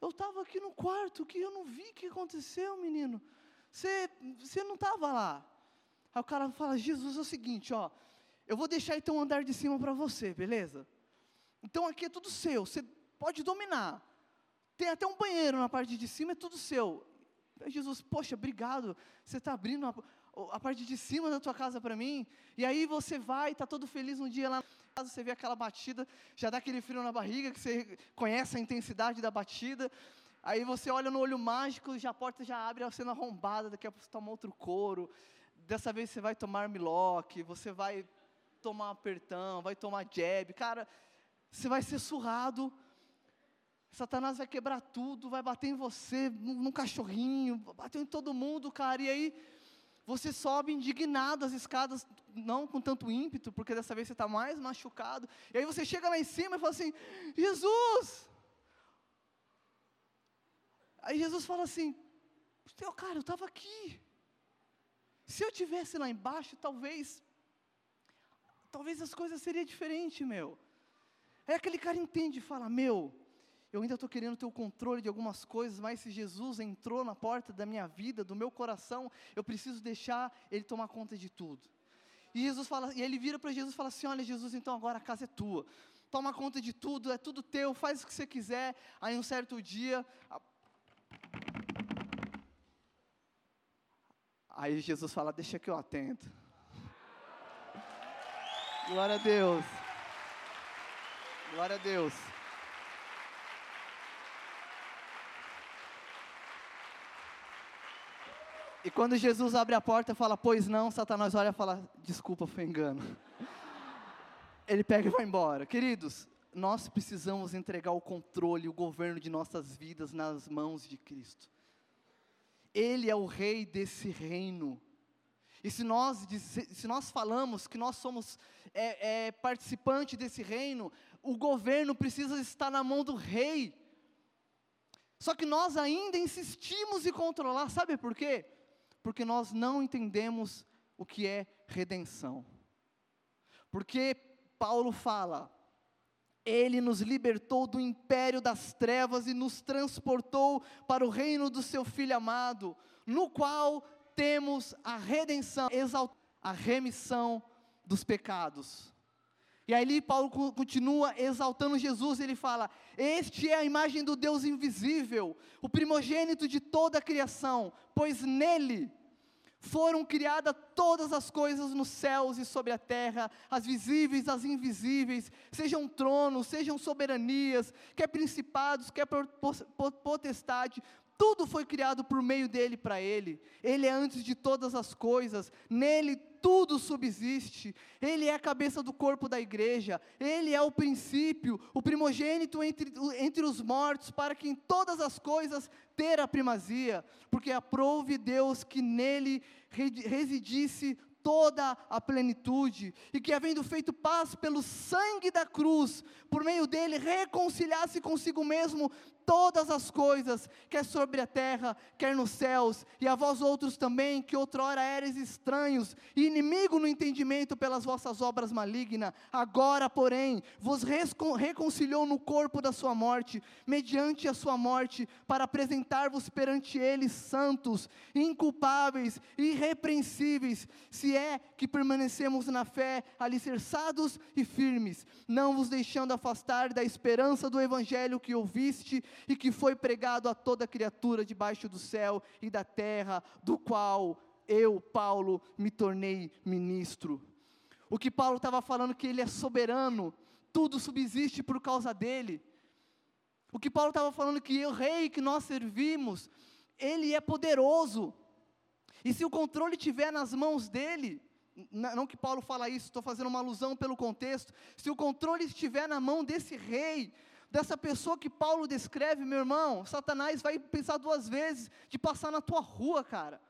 Eu estava aqui no quarto, que eu não vi o que aconteceu, menino. Você, você não estava lá. Aí o cara fala: Jesus, é o seguinte, ó, eu vou deixar então o andar de cima para você, beleza? Então aqui é tudo seu, você pode dominar. Tem até um banheiro na parte de cima, é tudo seu. Aí Jesus, poxa, obrigado, você está abrindo a, a, parte de cima da tua casa para mim. E aí você vai, está todo feliz um dia lá na casa, você vê aquela batida, já dá aquele frio na barriga, que você conhece a intensidade da batida. Aí você olha no olho mágico, já a porta já abre, a cena arrombada, daqui a pouco você toma outro couro dessa vez você vai tomar miloque, você vai tomar apertão, vai tomar jab, cara, você vai ser surrado, Satanás vai quebrar tudo, vai bater em você, num cachorrinho, bateu em todo mundo, cara, e aí você sobe indignado as escadas, não com tanto ímpeto, porque dessa vez você está mais machucado, e aí você chega lá em cima e fala assim, Jesus! Aí Jesus fala assim, cara, eu estava aqui, se eu tivesse lá embaixo, talvez, talvez as coisas seriam diferentes, meu. Aí aquele cara entende e fala, meu, eu ainda estou querendo ter o controle de algumas coisas, mas se Jesus entrou na porta da minha vida, do meu coração, eu preciso deixar Ele tomar conta de tudo. E Jesus fala, e ele vira para Jesus e fala assim: Olha, Jesus, então agora a casa é tua. Toma conta de tudo, é tudo teu, faz o que você quiser. Aí um certo dia, Aí Jesus fala: Deixa que eu atento. Glória a Deus. Glória a Deus. E quando Jesus abre a porta e fala, pois não, Satanás olha e fala, desculpa, foi engano. Ele pega e vai embora. Queridos, nós precisamos entregar o controle, o governo de nossas vidas nas mãos de Cristo. Ele é o rei desse reino. E se nós, se nós falamos que nós somos é, é, participante desse reino, o governo precisa estar na mão do rei. Só que nós ainda insistimos em controlar, sabe por quê? Porque nós não entendemos o que é redenção. Porque Paulo fala, ele nos libertou do império das trevas e nos transportou para o reino do seu Filho amado, no qual temos a redenção, a remissão dos pecados. E aí Paulo continua exaltando Jesus, ele fala: Este é a imagem do Deus invisível, o primogênito de toda a criação, pois nele foram criadas todas as coisas nos céus e sobre a terra, as visíveis, as invisíveis, sejam tronos, sejam soberanias, quer principados, quer potestade, tudo foi criado por meio dele para ele. Ele é antes de todas as coisas, nele tudo subsiste. Ele é a cabeça do corpo da igreja. Ele é o princípio, o primogênito entre, entre os mortos, para que em todas as coisas ter a primazia. Porque aprove Deus que nele residisse toda a plenitude, e que, havendo feito paz pelo sangue da cruz, por meio dele reconciliasse consigo mesmo todas as coisas, quer sobre a terra, quer nos céus, e a vós outros também, que outrora eres estranhos e inimigo no entendimento pelas vossas obras malignas, agora, porém, vos reconciliou no corpo da sua morte, mediante a sua morte, para apresentar-vos perante ele santos, inculpáveis, irrepreensíveis, se é que permanecemos na fé, alicerçados e firmes, não vos deixando afastar da esperança do evangelho que ouviste e que foi pregado a toda criatura debaixo do céu e da terra, do qual eu, Paulo, me tornei ministro. O que Paulo estava falando que ele é soberano, tudo subsiste por causa dele. O que Paulo estava falando que o rei que nós servimos, ele é poderoso. E se o controle estiver nas mãos dele, não que Paulo fala isso, estou fazendo uma alusão pelo contexto. Se o controle estiver na mão desse rei, dessa pessoa que Paulo descreve, meu irmão, Satanás vai pensar duas vezes de passar na tua rua, cara.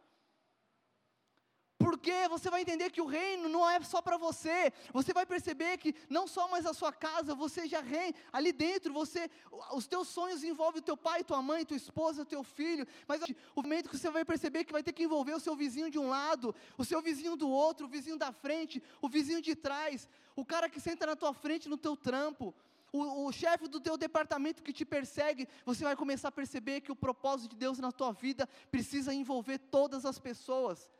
Porque você vai entender que o reino não é só para você. Você vai perceber que não só mais a sua casa, você já reina ali dentro, você os teus sonhos envolvem o teu pai, tua mãe, tua esposa, teu filho, mas o momento que você vai perceber que vai ter que envolver o seu vizinho de um lado, o seu vizinho do outro, o vizinho da frente, o vizinho de trás, o cara que senta na tua frente no teu trampo, o, o chefe do teu departamento que te persegue, você vai começar a perceber que o propósito de Deus na tua vida precisa envolver todas as pessoas.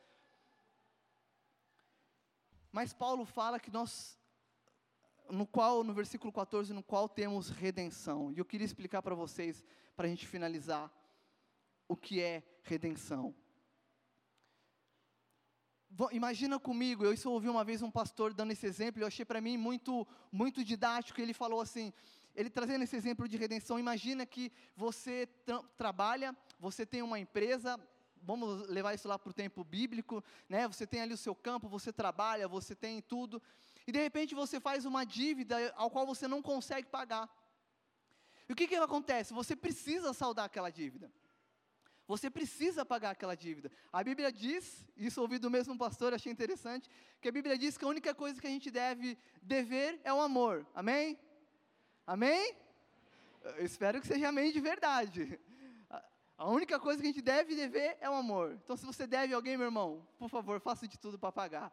Mas Paulo fala que nós, no qual, no versículo 14, no qual temos redenção. E eu queria explicar para vocês, para a gente finalizar, o que é redenção. Imagina comigo, eu ouvi uma vez um pastor dando esse exemplo, eu achei para mim muito, muito didático. Ele falou assim, ele trazendo esse exemplo de redenção. Imagina que você tra trabalha, você tem uma empresa, vamos levar isso lá para o tempo bíblico, né? Você tem ali o seu campo, você trabalha, você tem tudo, e de repente você faz uma dívida ao qual você não consegue pagar. E o que que acontece? Você precisa saldar aquela dívida. Você precisa pagar aquela dívida. A Bíblia diz, isso ouvi do mesmo pastor, achei interessante, que a Bíblia diz que a única coisa que a gente deve dever é o amor. Amém? Amém? Eu espero que seja amém de verdade. A única coisa que a gente deve dever é o amor. Então, se você deve alguém, meu irmão, por favor, faça de tudo para pagar.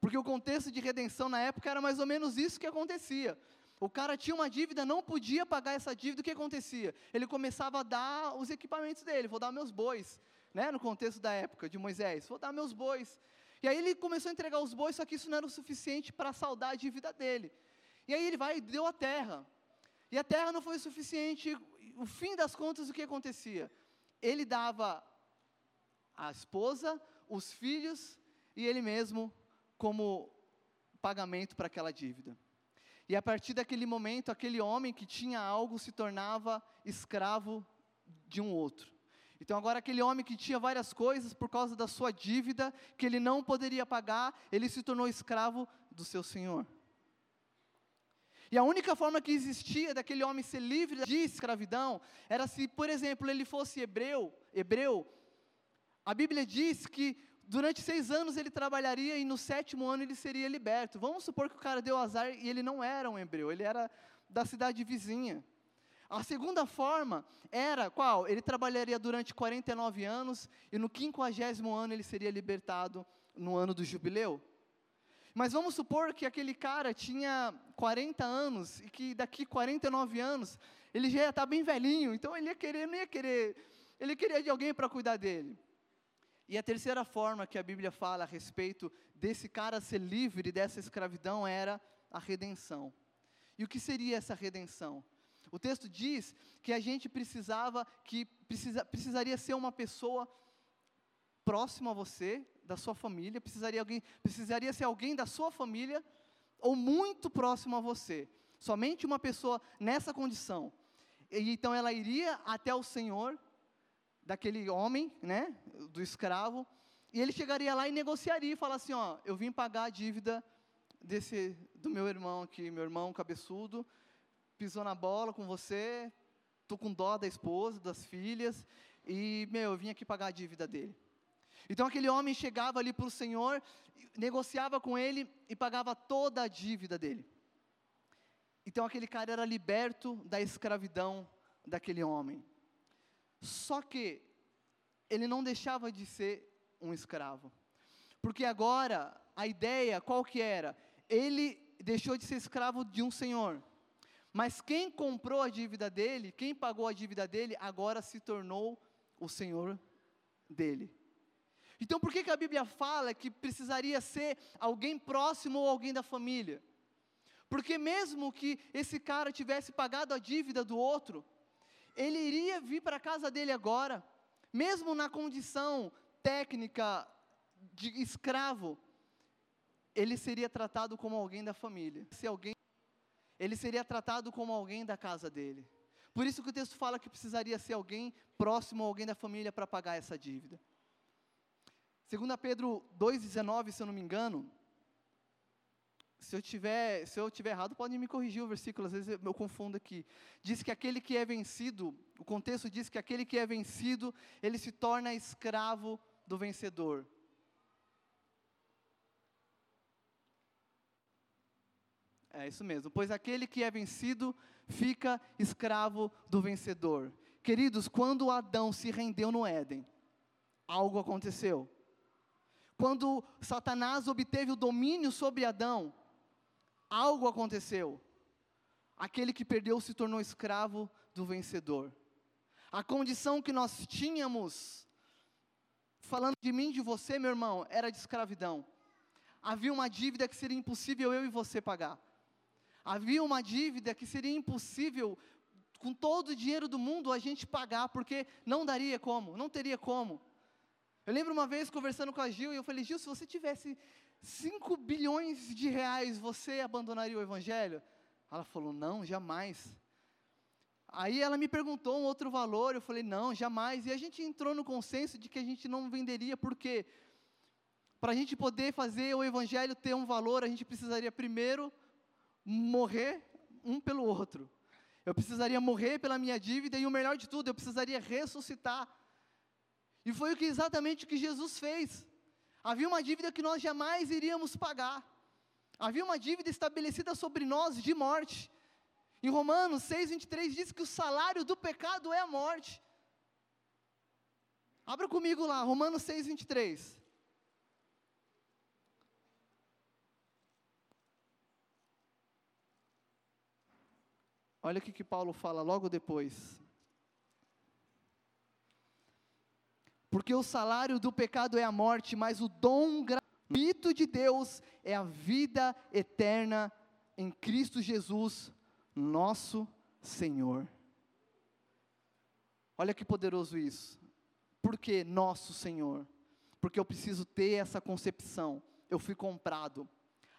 Porque o contexto de redenção na época era mais ou menos isso que acontecia. O cara tinha uma dívida, não podia pagar essa dívida, o que acontecia? Ele começava a dar os equipamentos dele, vou dar meus bois, né, no contexto da época de Moisés, vou dar meus bois. E aí ele começou a entregar os bois, só que isso não era o suficiente para saldar a dívida dele. E aí ele vai e deu a terra. E a terra não foi o suficiente, o fim das contas, o que acontecia? Ele dava a esposa, os filhos e ele mesmo como pagamento para aquela dívida. E a partir daquele momento, aquele homem que tinha algo se tornava escravo de um outro. Então, agora, aquele homem que tinha várias coisas por causa da sua dívida, que ele não poderia pagar, ele se tornou escravo do seu senhor. E a única forma que existia daquele homem ser livre de escravidão era se, por exemplo, ele fosse hebreu, hebreu. A Bíblia diz que durante seis anos ele trabalharia e no sétimo ano ele seria liberto. Vamos supor que o cara deu azar e ele não era um hebreu, ele era da cidade vizinha. A segunda forma era qual? Ele trabalharia durante 49 anos e no quinquagésimo ano ele seria libertado no ano do jubileu. Mas vamos supor que aquele cara tinha 40 anos e que daqui 49 anos ele já ia estar bem velhinho, então ele ia querer, não ia querer, ele queria de alguém para cuidar dele. E a terceira forma que a Bíblia fala a respeito desse cara ser livre dessa escravidão era a redenção. E o que seria essa redenção? O texto diz que a gente precisava, que precisa, precisaria ser uma pessoa próxima a você, da sua família, precisaria, alguém, precisaria ser alguém da sua família ou muito próximo a você. Somente uma pessoa nessa condição. E então ela iria até o Senhor daquele homem, né, do escravo, e ele chegaria lá e negociaria e falar assim, ó, eu vim pagar a dívida desse do meu irmão aqui, meu irmão cabeçudo, pisou na bola com você, tô com dó da esposa, das filhas, e meu, eu vim aqui pagar a dívida dele. Então aquele homem chegava ali para o Senhor, negociava com ele e pagava toda a dívida dele. Então aquele cara era liberto da escravidão daquele homem. Só que ele não deixava de ser um escravo. Porque agora a ideia qual que era? Ele deixou de ser escravo de um senhor. Mas quem comprou a dívida dele, quem pagou a dívida dele, agora se tornou o senhor dele. Então por que, que a Bíblia fala que precisaria ser alguém próximo ou alguém da família? Porque mesmo que esse cara tivesse pagado a dívida do outro, ele iria vir para a casa dele agora, mesmo na condição técnica de escravo, ele seria tratado como alguém da família. Se alguém, ele seria tratado como alguém da casa dele. Por isso que o texto fala que precisaria ser alguém próximo alguém da família para pagar essa dívida. Segundo Pedro 2:19, se eu não me engano, se eu tiver, se eu tiver errado, podem me corrigir o versículo, às vezes eu, eu confundo aqui. Diz que aquele que é vencido, o contexto diz que aquele que é vencido, ele se torna escravo do vencedor. É isso mesmo, pois aquele que é vencido fica escravo do vencedor. Queridos, quando Adão se rendeu no Éden, algo aconteceu. Quando Satanás obteve o domínio sobre Adão, algo aconteceu. Aquele que perdeu se tornou escravo do vencedor. A condição que nós tínhamos, falando de mim, de você, meu irmão, era de escravidão. Havia uma dívida que seria impossível eu e você pagar. Havia uma dívida que seria impossível, com todo o dinheiro do mundo, a gente pagar, porque não daria como, não teria como. Eu lembro uma vez conversando com a Gil, e eu falei, Gil, se você tivesse 5 bilhões de reais, você abandonaria o Evangelho? Ela falou, não, jamais. Aí ela me perguntou um outro valor, eu falei, não, jamais. E a gente entrou no consenso de que a gente não venderia, porque para a gente poder fazer o Evangelho ter um valor, a gente precisaria primeiro morrer um pelo outro. Eu precisaria morrer pela minha dívida e o melhor de tudo, eu precisaria ressuscitar. E foi exatamente o que Jesus fez. Havia uma dívida que nós jamais iríamos pagar. Havia uma dívida estabelecida sobre nós de morte. Em Romanos 6:23 diz que o salário do pecado é a morte. Abra comigo lá, Romanos 6:23. Olha o que, que Paulo fala logo depois. Porque o salário do pecado é a morte, mas o dom gratuito de Deus é a vida eterna em Cristo Jesus, nosso Senhor. Olha que poderoso isso. Por que nosso Senhor? Porque eu preciso ter essa concepção. Eu fui comprado.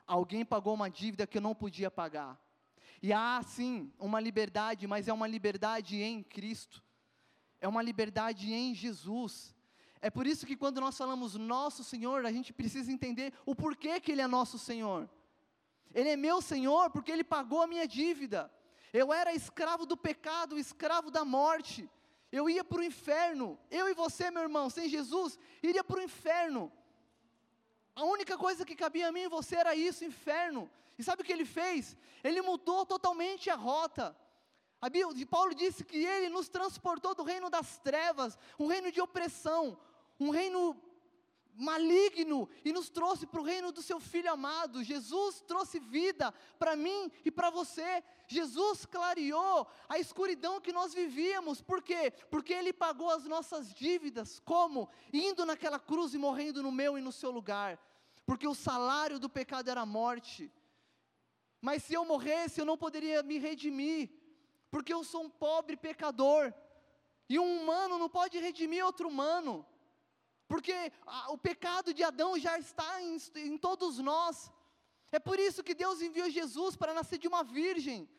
Alguém pagou uma dívida que eu não podia pagar. E há sim uma liberdade, mas é uma liberdade em Cristo. É uma liberdade em Jesus. É por isso que quando nós falamos nosso Senhor, a gente precisa entender o porquê que Ele é nosso Senhor. Ele é meu Senhor porque Ele pagou a minha dívida. Eu era escravo do pecado, escravo da morte. Eu ia para o inferno. Eu e você, meu irmão, sem Jesus, iria para o inferno. A única coisa que cabia a mim e você era isso, inferno. E sabe o que ele fez? Ele mudou totalmente a rota. A Bíblia, Paulo disse que ele nos transportou do reino das trevas, um reino de opressão, um reino maligno e nos trouxe para o reino do seu filho amado. Jesus trouxe vida para mim e para você. Jesus clareou a escuridão que nós vivíamos. Por quê? Porque ele pagou as nossas dívidas. Como? Indo naquela cruz e morrendo no meu e no seu lugar. Porque o salário do pecado era a morte. Mas se eu morresse, eu não poderia me redimir. Porque eu sou um pobre pecador. E um humano não pode redimir outro humano porque a, o pecado de Adão já está em, em todos nós. É por isso que Deus enviou Jesus para nascer de uma virgem.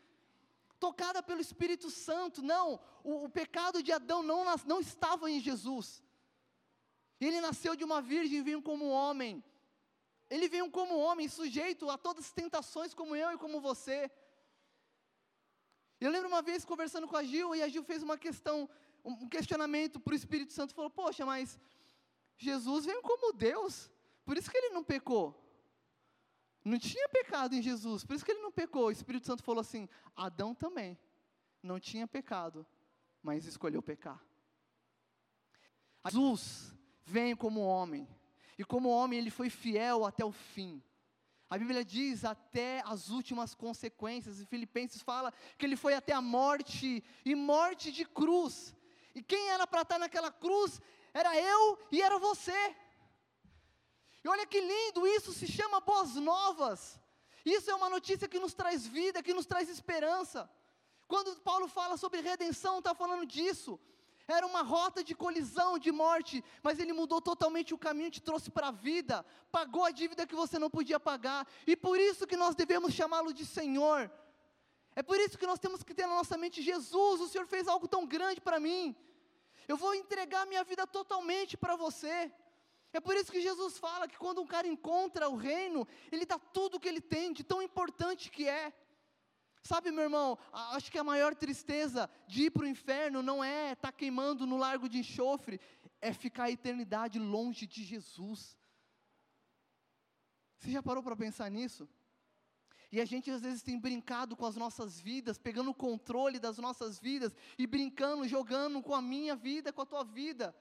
tocada pelo Espírito Santo. Não, o, o pecado de Adão não, não estava em Jesus. Ele nasceu de uma virgem e veio como homem. Ele veio como homem, sujeito a todas as tentações, como eu e como você. Eu lembro uma vez conversando com a Gil, e a Gil fez uma questão, um questionamento para o Espírito Santo, falou, poxa, mas Jesus veio como Deus, por isso que ele não pecou. Não tinha pecado em Jesus, por isso que ele não pecou. O Espírito Santo falou assim: Adão também não tinha pecado, mas escolheu pecar. Jesus vem como homem, e como homem ele foi fiel até o fim. A Bíblia diz até as últimas consequências, e Filipenses fala que ele foi até a morte, e morte de cruz. E quem era para estar naquela cruz era eu e era você. E olha que lindo, isso se chama boas novas. Isso é uma notícia que nos traz vida, que nos traz esperança. Quando Paulo fala sobre redenção, está falando disso. Era uma rota de colisão, de morte, mas ele mudou totalmente o caminho, te trouxe para a vida, pagou a dívida que você não podia pagar, e por isso que nós devemos chamá-lo de Senhor. É por isso que nós temos que ter na nossa mente: Jesus, o Senhor fez algo tão grande para mim, eu vou entregar minha vida totalmente para você. É por isso que Jesus fala que quando um cara encontra o reino, ele dá tudo o que ele tem, de tão importante que é. Sabe, meu irmão, acho que a maior tristeza de ir para o inferno não é estar tá queimando no largo de enxofre, é ficar a eternidade longe de Jesus. Você já parou para pensar nisso? E a gente às vezes tem brincado com as nossas vidas, pegando o controle das nossas vidas e brincando, jogando com a minha vida, com a tua vida.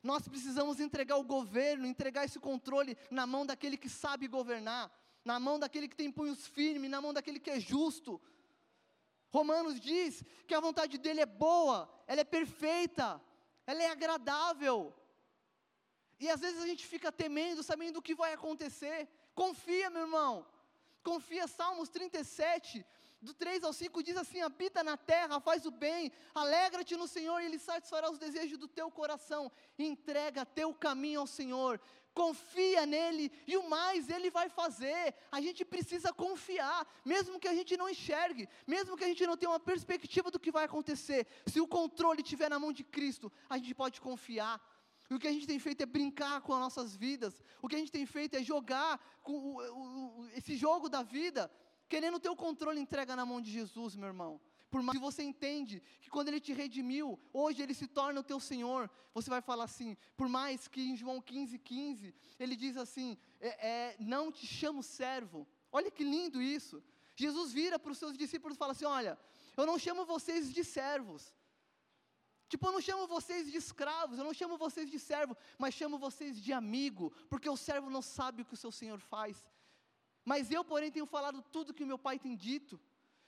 Nós precisamos entregar o governo, entregar esse controle na mão daquele que sabe governar, na mão daquele que tem punhos firmes, na mão daquele que é justo. Romanos diz que a vontade dele é boa, ela é perfeita, ela é agradável. E às vezes a gente fica temendo, sabendo o que vai acontecer. Confia, meu irmão. Confia, Salmos 37, do 3 ao 5 diz assim: habita na terra, faz o bem, alegra-te no Senhor e Ele satisfará os desejos do teu coração. Entrega teu caminho ao Senhor, confia nele e o mais Ele vai fazer. A gente precisa confiar, mesmo que a gente não enxergue, mesmo que a gente não tenha uma perspectiva do que vai acontecer. Se o controle estiver na mão de Cristo, a gente pode confiar. E o que a gente tem feito é brincar com as nossas vidas, o que a gente tem feito é jogar com o, o, esse jogo da vida querendo ter o controle entrega na mão de Jesus, meu irmão. Por mais que você entende que quando Ele te redimiu, hoje Ele se torna o teu Senhor, você vai falar assim, por mais que em João 15, 15, Ele diz assim, é, é, não te chamo servo, olha que lindo isso, Jesus vira para os seus discípulos e fala assim, olha, eu não chamo vocês de servos, Tipo, eu não chamo vocês de escravos, eu não chamo vocês de servo, mas chamo vocês de amigo, porque o servo não sabe o que o seu senhor faz. Mas eu, porém, tenho falado tudo que o meu pai tem dito.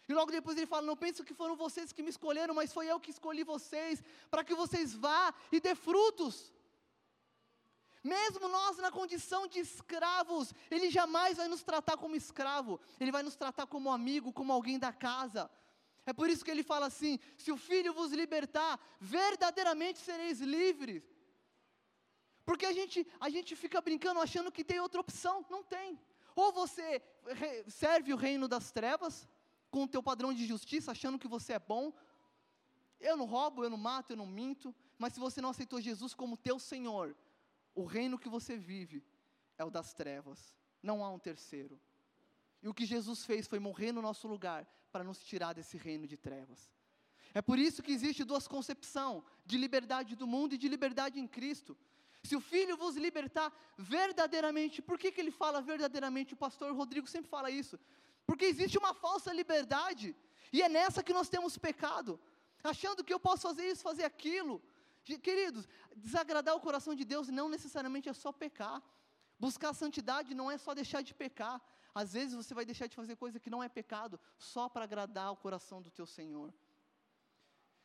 E logo depois ele fala: Não penso que foram vocês que me escolheram, mas foi eu que escolhi vocês, para que vocês vá e dê frutos. Mesmo nós na condição de escravos, Ele jamais vai nos tratar como escravo, Ele vai nos tratar como amigo, como alguém da casa. É por isso que Ele fala assim: se o Filho vos libertar, verdadeiramente sereis livres. Porque a gente, a gente fica brincando achando que tem outra opção, não tem. Ou você serve o reino das trevas, com o teu padrão de justiça, achando que você é bom. Eu não roubo, eu não mato, eu não minto. Mas se você não aceitou Jesus como teu Senhor, o reino que você vive é o das trevas. Não há um terceiro. E o que Jesus fez foi morrer no nosso lugar para nos tirar desse reino de trevas. É por isso que existe duas concepções, de liberdade do mundo e de liberdade em Cristo. Se o Filho vos libertar verdadeiramente, por que, que ele fala verdadeiramente? O pastor Rodrigo sempre fala isso. Porque existe uma falsa liberdade, e é nessa que nós temos pecado, achando que eu posso fazer isso, fazer aquilo. Queridos, desagradar o coração de Deus não necessariamente é só pecar. Buscar a santidade não é só deixar de pecar. Às vezes você vai deixar de fazer coisa que não é pecado, só para agradar o coração do teu Senhor.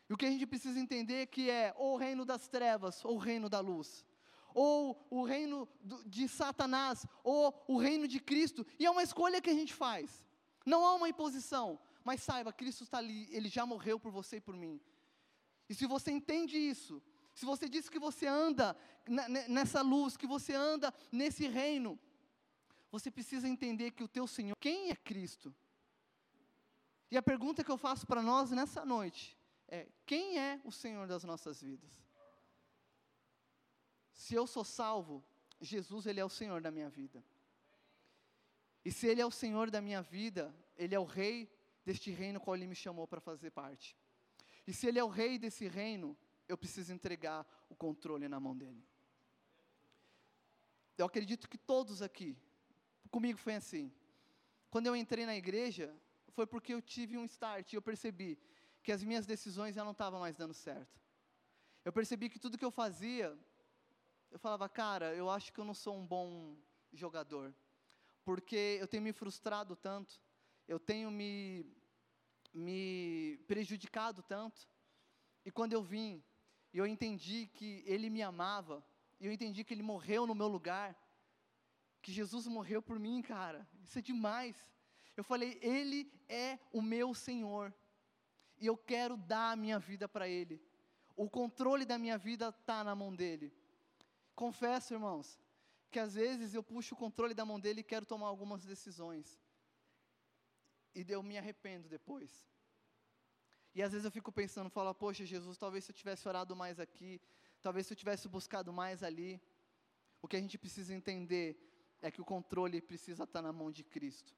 E o que a gente precisa entender é que é ou o reino das trevas ou o reino da luz. Ou o reino de Satanás, ou o reino de Cristo, e é uma escolha que a gente faz, não há uma imposição, mas saiba, Cristo está ali, Ele já morreu por você e por mim, e se você entende isso, se você diz que você anda nessa luz, que você anda nesse reino, você precisa entender que o teu Senhor, quem é Cristo? E a pergunta que eu faço para nós nessa noite é: quem é o Senhor das nossas vidas? Se eu sou salvo, Jesus ele é o Senhor da minha vida. E se ele é o Senhor da minha vida, ele é o rei deste reino qual ele me chamou para fazer parte. E se ele é o rei desse reino, eu preciso entregar o controle na mão dele. Eu acredito que todos aqui, comigo foi assim. Quando eu entrei na igreja, foi porque eu tive um start e eu percebi que as minhas decisões já não estavam mais dando certo. Eu percebi que tudo que eu fazia, eu falava, cara, eu acho que eu não sou um bom jogador, porque eu tenho me frustrado tanto, eu tenho me, me prejudicado tanto, e quando eu vim, eu entendi que Ele me amava, e eu entendi que Ele morreu no meu lugar, que Jesus morreu por mim, cara, isso é demais. Eu falei, Ele é o meu Senhor, e eu quero dar a minha vida para Ele. O controle da minha vida está na mão dele. Confesso, irmãos, que às vezes eu puxo o controle da mão dele e quero tomar algumas decisões. E eu me arrependo depois. E às vezes eu fico pensando, falo, poxa, Jesus, talvez se eu tivesse orado mais aqui, talvez se eu tivesse buscado mais ali. O que a gente precisa entender é que o controle precisa estar na mão de Cristo.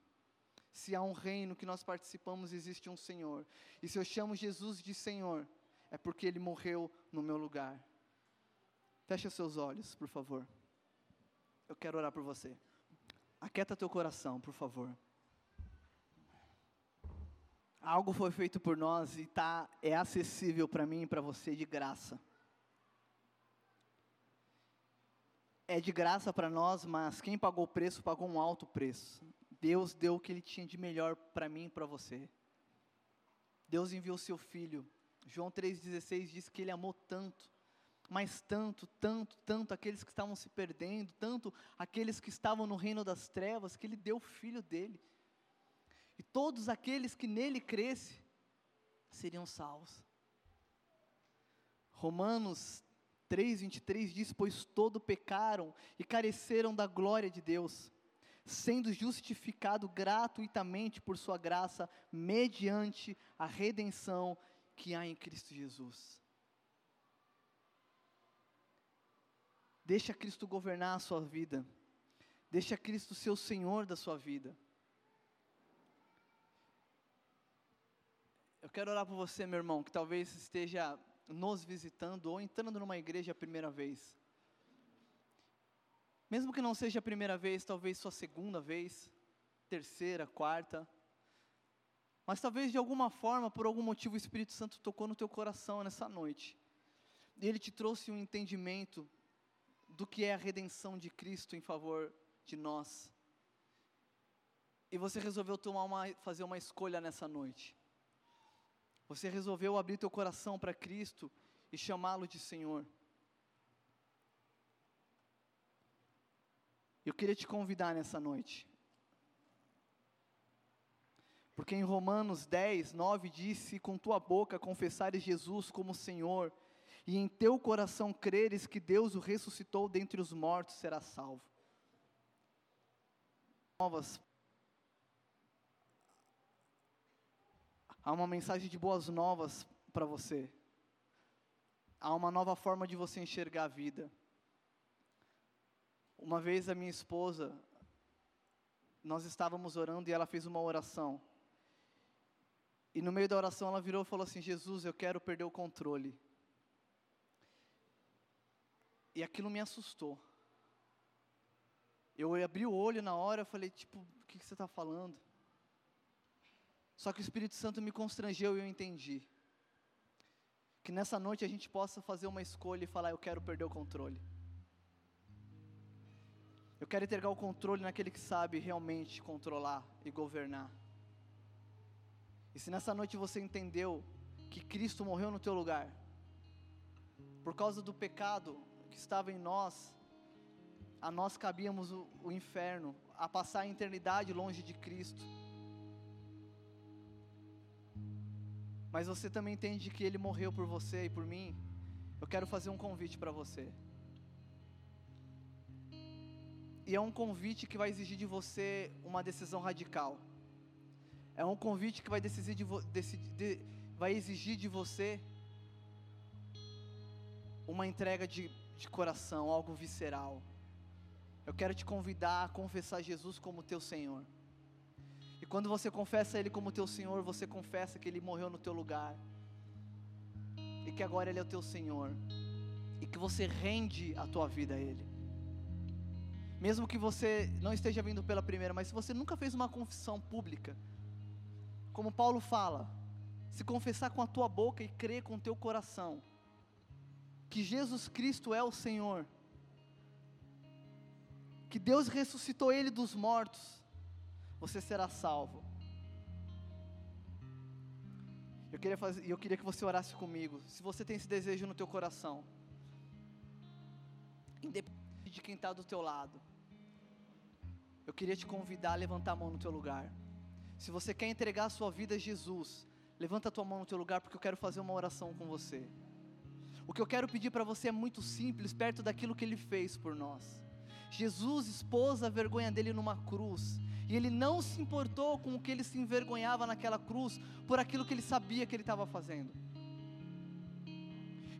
Se há um reino que nós participamos, existe um Senhor. E se eu chamo Jesus de Senhor, é porque Ele morreu no meu lugar. Feche seus olhos, por favor. Eu quero orar por você. Aquieta teu coração, por favor. Algo foi feito por nós e tá, é acessível para mim e para você de graça. É de graça para nós, mas quem pagou o preço pagou um alto preço. Deus deu o que Ele tinha de melhor para mim e para você. Deus enviou seu Filho. João 3,16 diz que Ele amou tanto, mas tanto, tanto, tanto aqueles que estavam se perdendo, tanto aqueles que estavam no reino das trevas, que Ele deu o Filho dele. E todos aqueles que nele crescem seriam salvos. Romanos 3,23 diz: Pois todos pecaram e careceram da glória de Deus sendo justificado gratuitamente por Sua graça, mediante a redenção que há em Cristo Jesus. Deixa Cristo governar a sua vida. Deixa Cristo ser o Senhor da sua vida. Eu quero orar por você, meu irmão, que talvez esteja nos visitando ou entrando numa igreja a primeira vez. Mesmo que não seja a primeira vez, talvez sua segunda vez, terceira, quarta. Mas talvez de alguma forma, por algum motivo, o Espírito Santo tocou no teu coração nessa noite. E ele te trouxe um entendimento do que é a redenção de Cristo em favor de nós. E você resolveu tomar uma, fazer uma escolha nessa noite. Você resolveu abrir teu coração para Cristo e chamá-lo de Senhor. Eu queria te convidar nessa noite. Porque em Romanos 10, 9 diz: Se com tua boca confessares Jesus como Senhor, e em teu coração creres que Deus o ressuscitou dentre os mortos, serás salvo. Novas. Há uma mensagem de boas novas para você. Há uma nova forma de você enxergar a vida. Uma vez a minha esposa, nós estávamos orando e ela fez uma oração. E no meio da oração ela virou e falou assim: Jesus, eu quero perder o controle. E aquilo me assustou. Eu abri o olho na hora, eu falei, tipo, o que, que você está falando? Só que o Espírito Santo me constrangeu e eu entendi. Que nessa noite a gente possa fazer uma escolha e falar, eu quero perder o controle. Eu quero entregar o controle naquele que sabe realmente controlar e governar. E se nessa noite você entendeu que Cristo morreu no teu lugar, por causa do pecado que estava em nós, a nós cabíamos o, o inferno, a passar a eternidade longe de Cristo. Mas você também entende que Ele morreu por você e por mim. Eu quero fazer um convite para você. E é um convite que vai exigir de você uma decisão radical. É um convite que vai, decidir de vo, decidi- de- vai exigir de você uma entrega de, de coração, algo visceral. Eu quero te convidar a confessar Jesus como teu Senhor. Quando você confessa Ele como teu Senhor, você confessa que Ele morreu no teu lugar. E que agora Ele é o teu Senhor. E que você rende a tua vida a Ele. Mesmo que você não esteja vindo pela primeira, mas se você nunca fez uma confissão pública, como Paulo fala, se confessar com a tua boca e crer com o teu coração, que Jesus Cristo é o Senhor, que Deus ressuscitou Ele dos mortos, você será salvo. Eu queria, fazer, eu queria que você orasse comigo. Se você tem esse desejo no teu coração, independente de quem está do teu lado, eu queria te convidar a levantar a mão no teu lugar. Se você quer entregar a sua vida a Jesus, levanta a tua mão no teu lugar, porque eu quero fazer uma oração com você. O que eu quero pedir para você é muito simples, perto daquilo que Ele fez por nós. Jesus expôs a vergonha dele numa cruz, e ele não se importou com o que ele se envergonhava naquela cruz, por aquilo que ele sabia que ele estava fazendo.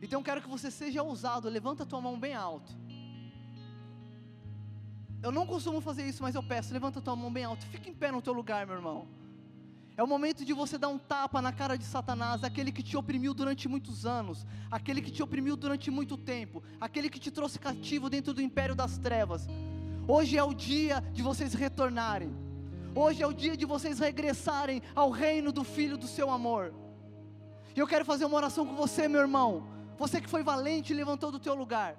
Então eu quero que você seja ousado, levanta a tua mão bem alto. Eu não costumo fazer isso, mas eu peço, levanta a tua mão bem alto, fica em pé no teu lugar, meu irmão. É o momento de você dar um tapa na cara de Satanás, aquele que te oprimiu durante muitos anos, aquele que te oprimiu durante muito tempo, aquele que te trouxe cativo dentro do império das trevas. Hoje é o dia de vocês retornarem. Hoje é o dia de vocês regressarem ao reino do Filho do seu amor. E eu quero fazer uma oração com você, meu irmão. Você que foi valente e levantou do teu lugar.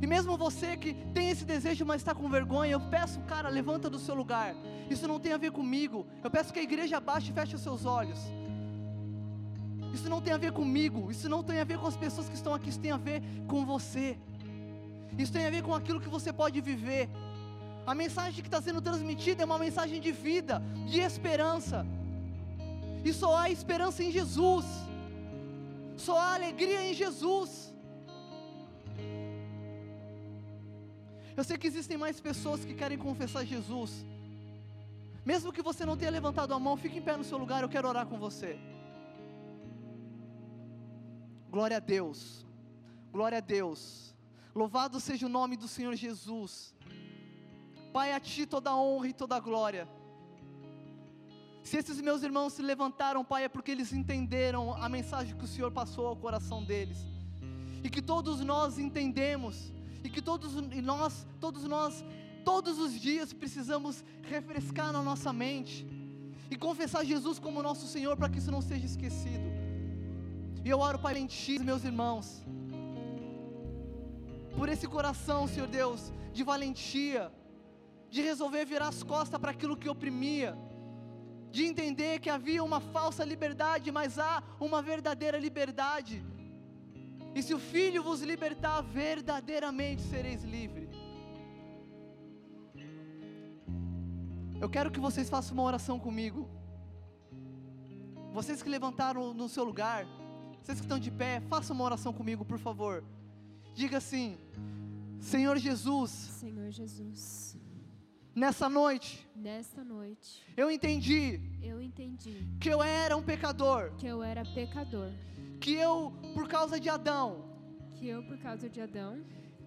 E mesmo você que tem esse desejo, mas está com vergonha, eu peço, cara, levanta do seu lugar. Isso não tem a ver comigo. Eu peço que a igreja abaixe e feche os seus olhos. Isso não tem a ver comigo. Isso não tem a ver com as pessoas que estão aqui. Isso tem a ver com você. Isso tem a ver com aquilo que você pode viver. A mensagem que está sendo transmitida é uma mensagem de vida, de esperança. E só há esperança em Jesus. Só há alegria em Jesus. Eu sei que existem mais pessoas que querem confessar Jesus. Mesmo que você não tenha levantado a mão, fique em pé no seu lugar, eu quero orar com você. Glória a Deus. Glória a Deus. Louvado seja o nome do Senhor Jesus. Pai, a Ti toda a honra e toda a glória. Se esses meus irmãos se levantaram, Pai, é porque eles entenderam a mensagem que o Senhor passou ao coração deles. E que todos nós entendemos, e que todos nós, todos nós, todos os dias precisamos refrescar na nossa mente e confessar Jesus como nosso Senhor para que isso não seja esquecido. E eu oro, Pai, Ti, meus irmãos, por esse coração, Senhor Deus, de valentia, de resolver virar as costas para aquilo que oprimia, de entender que havia uma falsa liberdade, mas há uma verdadeira liberdade. E se o Filho vos libertar, verdadeiramente sereis livres. Eu quero que vocês façam uma oração comigo. Vocês que levantaram no seu lugar, vocês que estão de pé, façam uma oração comigo, por favor. Diga assim: Senhor Jesus, Senhor Jesus, nessa noite, nesta noite eu entendi eu entendi que eu era um pecador, que eu era pecador, que eu, por causa de Adão, que eu, por causa de Adão,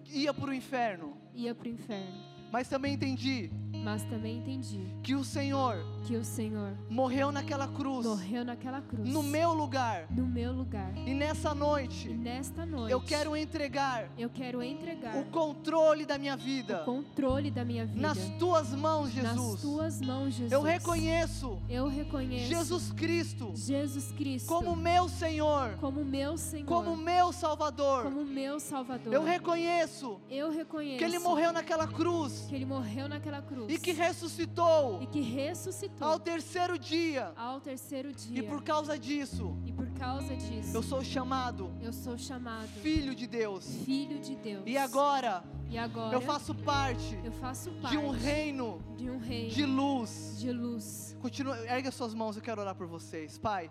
ia para o inferno, ia para o inferno. mas também entendi Mas também entendi que o Senhor que o Senhor morreu naquela cruz, morreu naquela cruz, no meu lugar, no meu lugar. e nessa E noite nesta noite eu quero entregar eu quero entregar o controle da minha vida o controle da minha vida nas tuas mãos, nas Jesus. tuas mãos, Jesus. Eu reconheço Eu reconheço Jesus Cristo Jesus Cristo como meu Senhor, como meu Senhor, como meu Salvador. como meu Salvador. Eu reconheço Eu reconheço que Ele morreu naquela cruz que ele morreu naquela cruz e que ressuscitou e que ressuscitou ao terceiro dia. ao terceiro dia. E por causa disso, E por causa disso, eu sou chamado eu sou chamado Filho de Deus. filho de Deus. E agora E agora eu faço parte eu faço parte de um reino de um reino de luz. de luz. Continua, ergue as suas mãos, eu quero orar por vocês. Pai,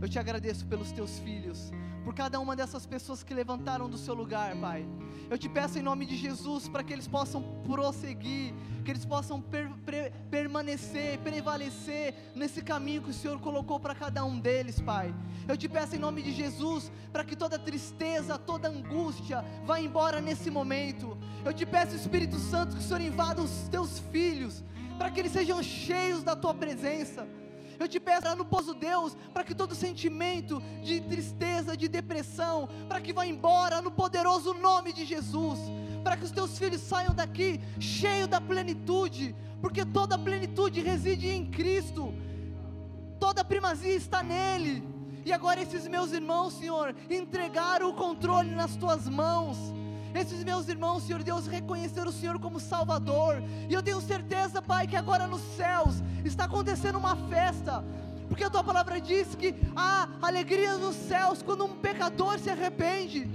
Eu te agradeço pelos teus filhos, por cada uma dessas pessoas que levantaram do seu lugar, Pai. Eu te peço em nome de Jesus para que eles possam prosseguir, que eles possam per, per, permanecer, prevalecer nesse caminho que o Senhor colocou para cada um deles, Pai. Eu te peço em nome de Jesus para que toda tristeza, toda angústia vá embora nesse momento. Eu te peço, Espírito Santo, que o Senhor invada os teus filhos, para que eles sejam cheios da tua presença. Eu te peço no poço Deus, para que todo sentimento de tristeza, de depressão, para que vá embora no poderoso nome de Jesus, para que os teus filhos saiam daqui cheios da plenitude, porque toda a plenitude reside em Cristo, toda a primazia está nele. E agora esses meus irmãos, Senhor, entregaram o controle nas tuas mãos. Esses meus irmãos, Senhor Deus, reconheceram o Senhor como Salvador. E eu tenho certeza, Pai, que agora nos céus está acontecendo uma festa. Porque a tua palavra diz que há alegria nos céus quando um pecador se arrepende.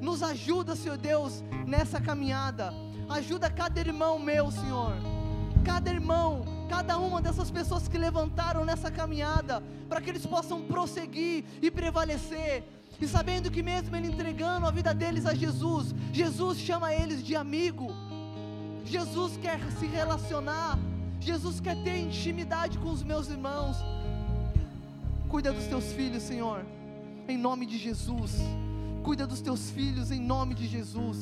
Nos ajuda, Senhor Deus, nessa caminhada. Ajuda cada irmão meu, Senhor. Cada irmão, cada uma dessas pessoas que levantaram nessa caminhada, para que eles possam prosseguir e prevalecer e sabendo que mesmo ele entregando a vida deles a Jesus, Jesus chama eles de amigo. Jesus quer se relacionar. Jesus quer ter intimidade com os meus irmãos. Cuida dos teus filhos, Senhor, em nome de Jesus. Cuida dos teus filhos em nome de Jesus.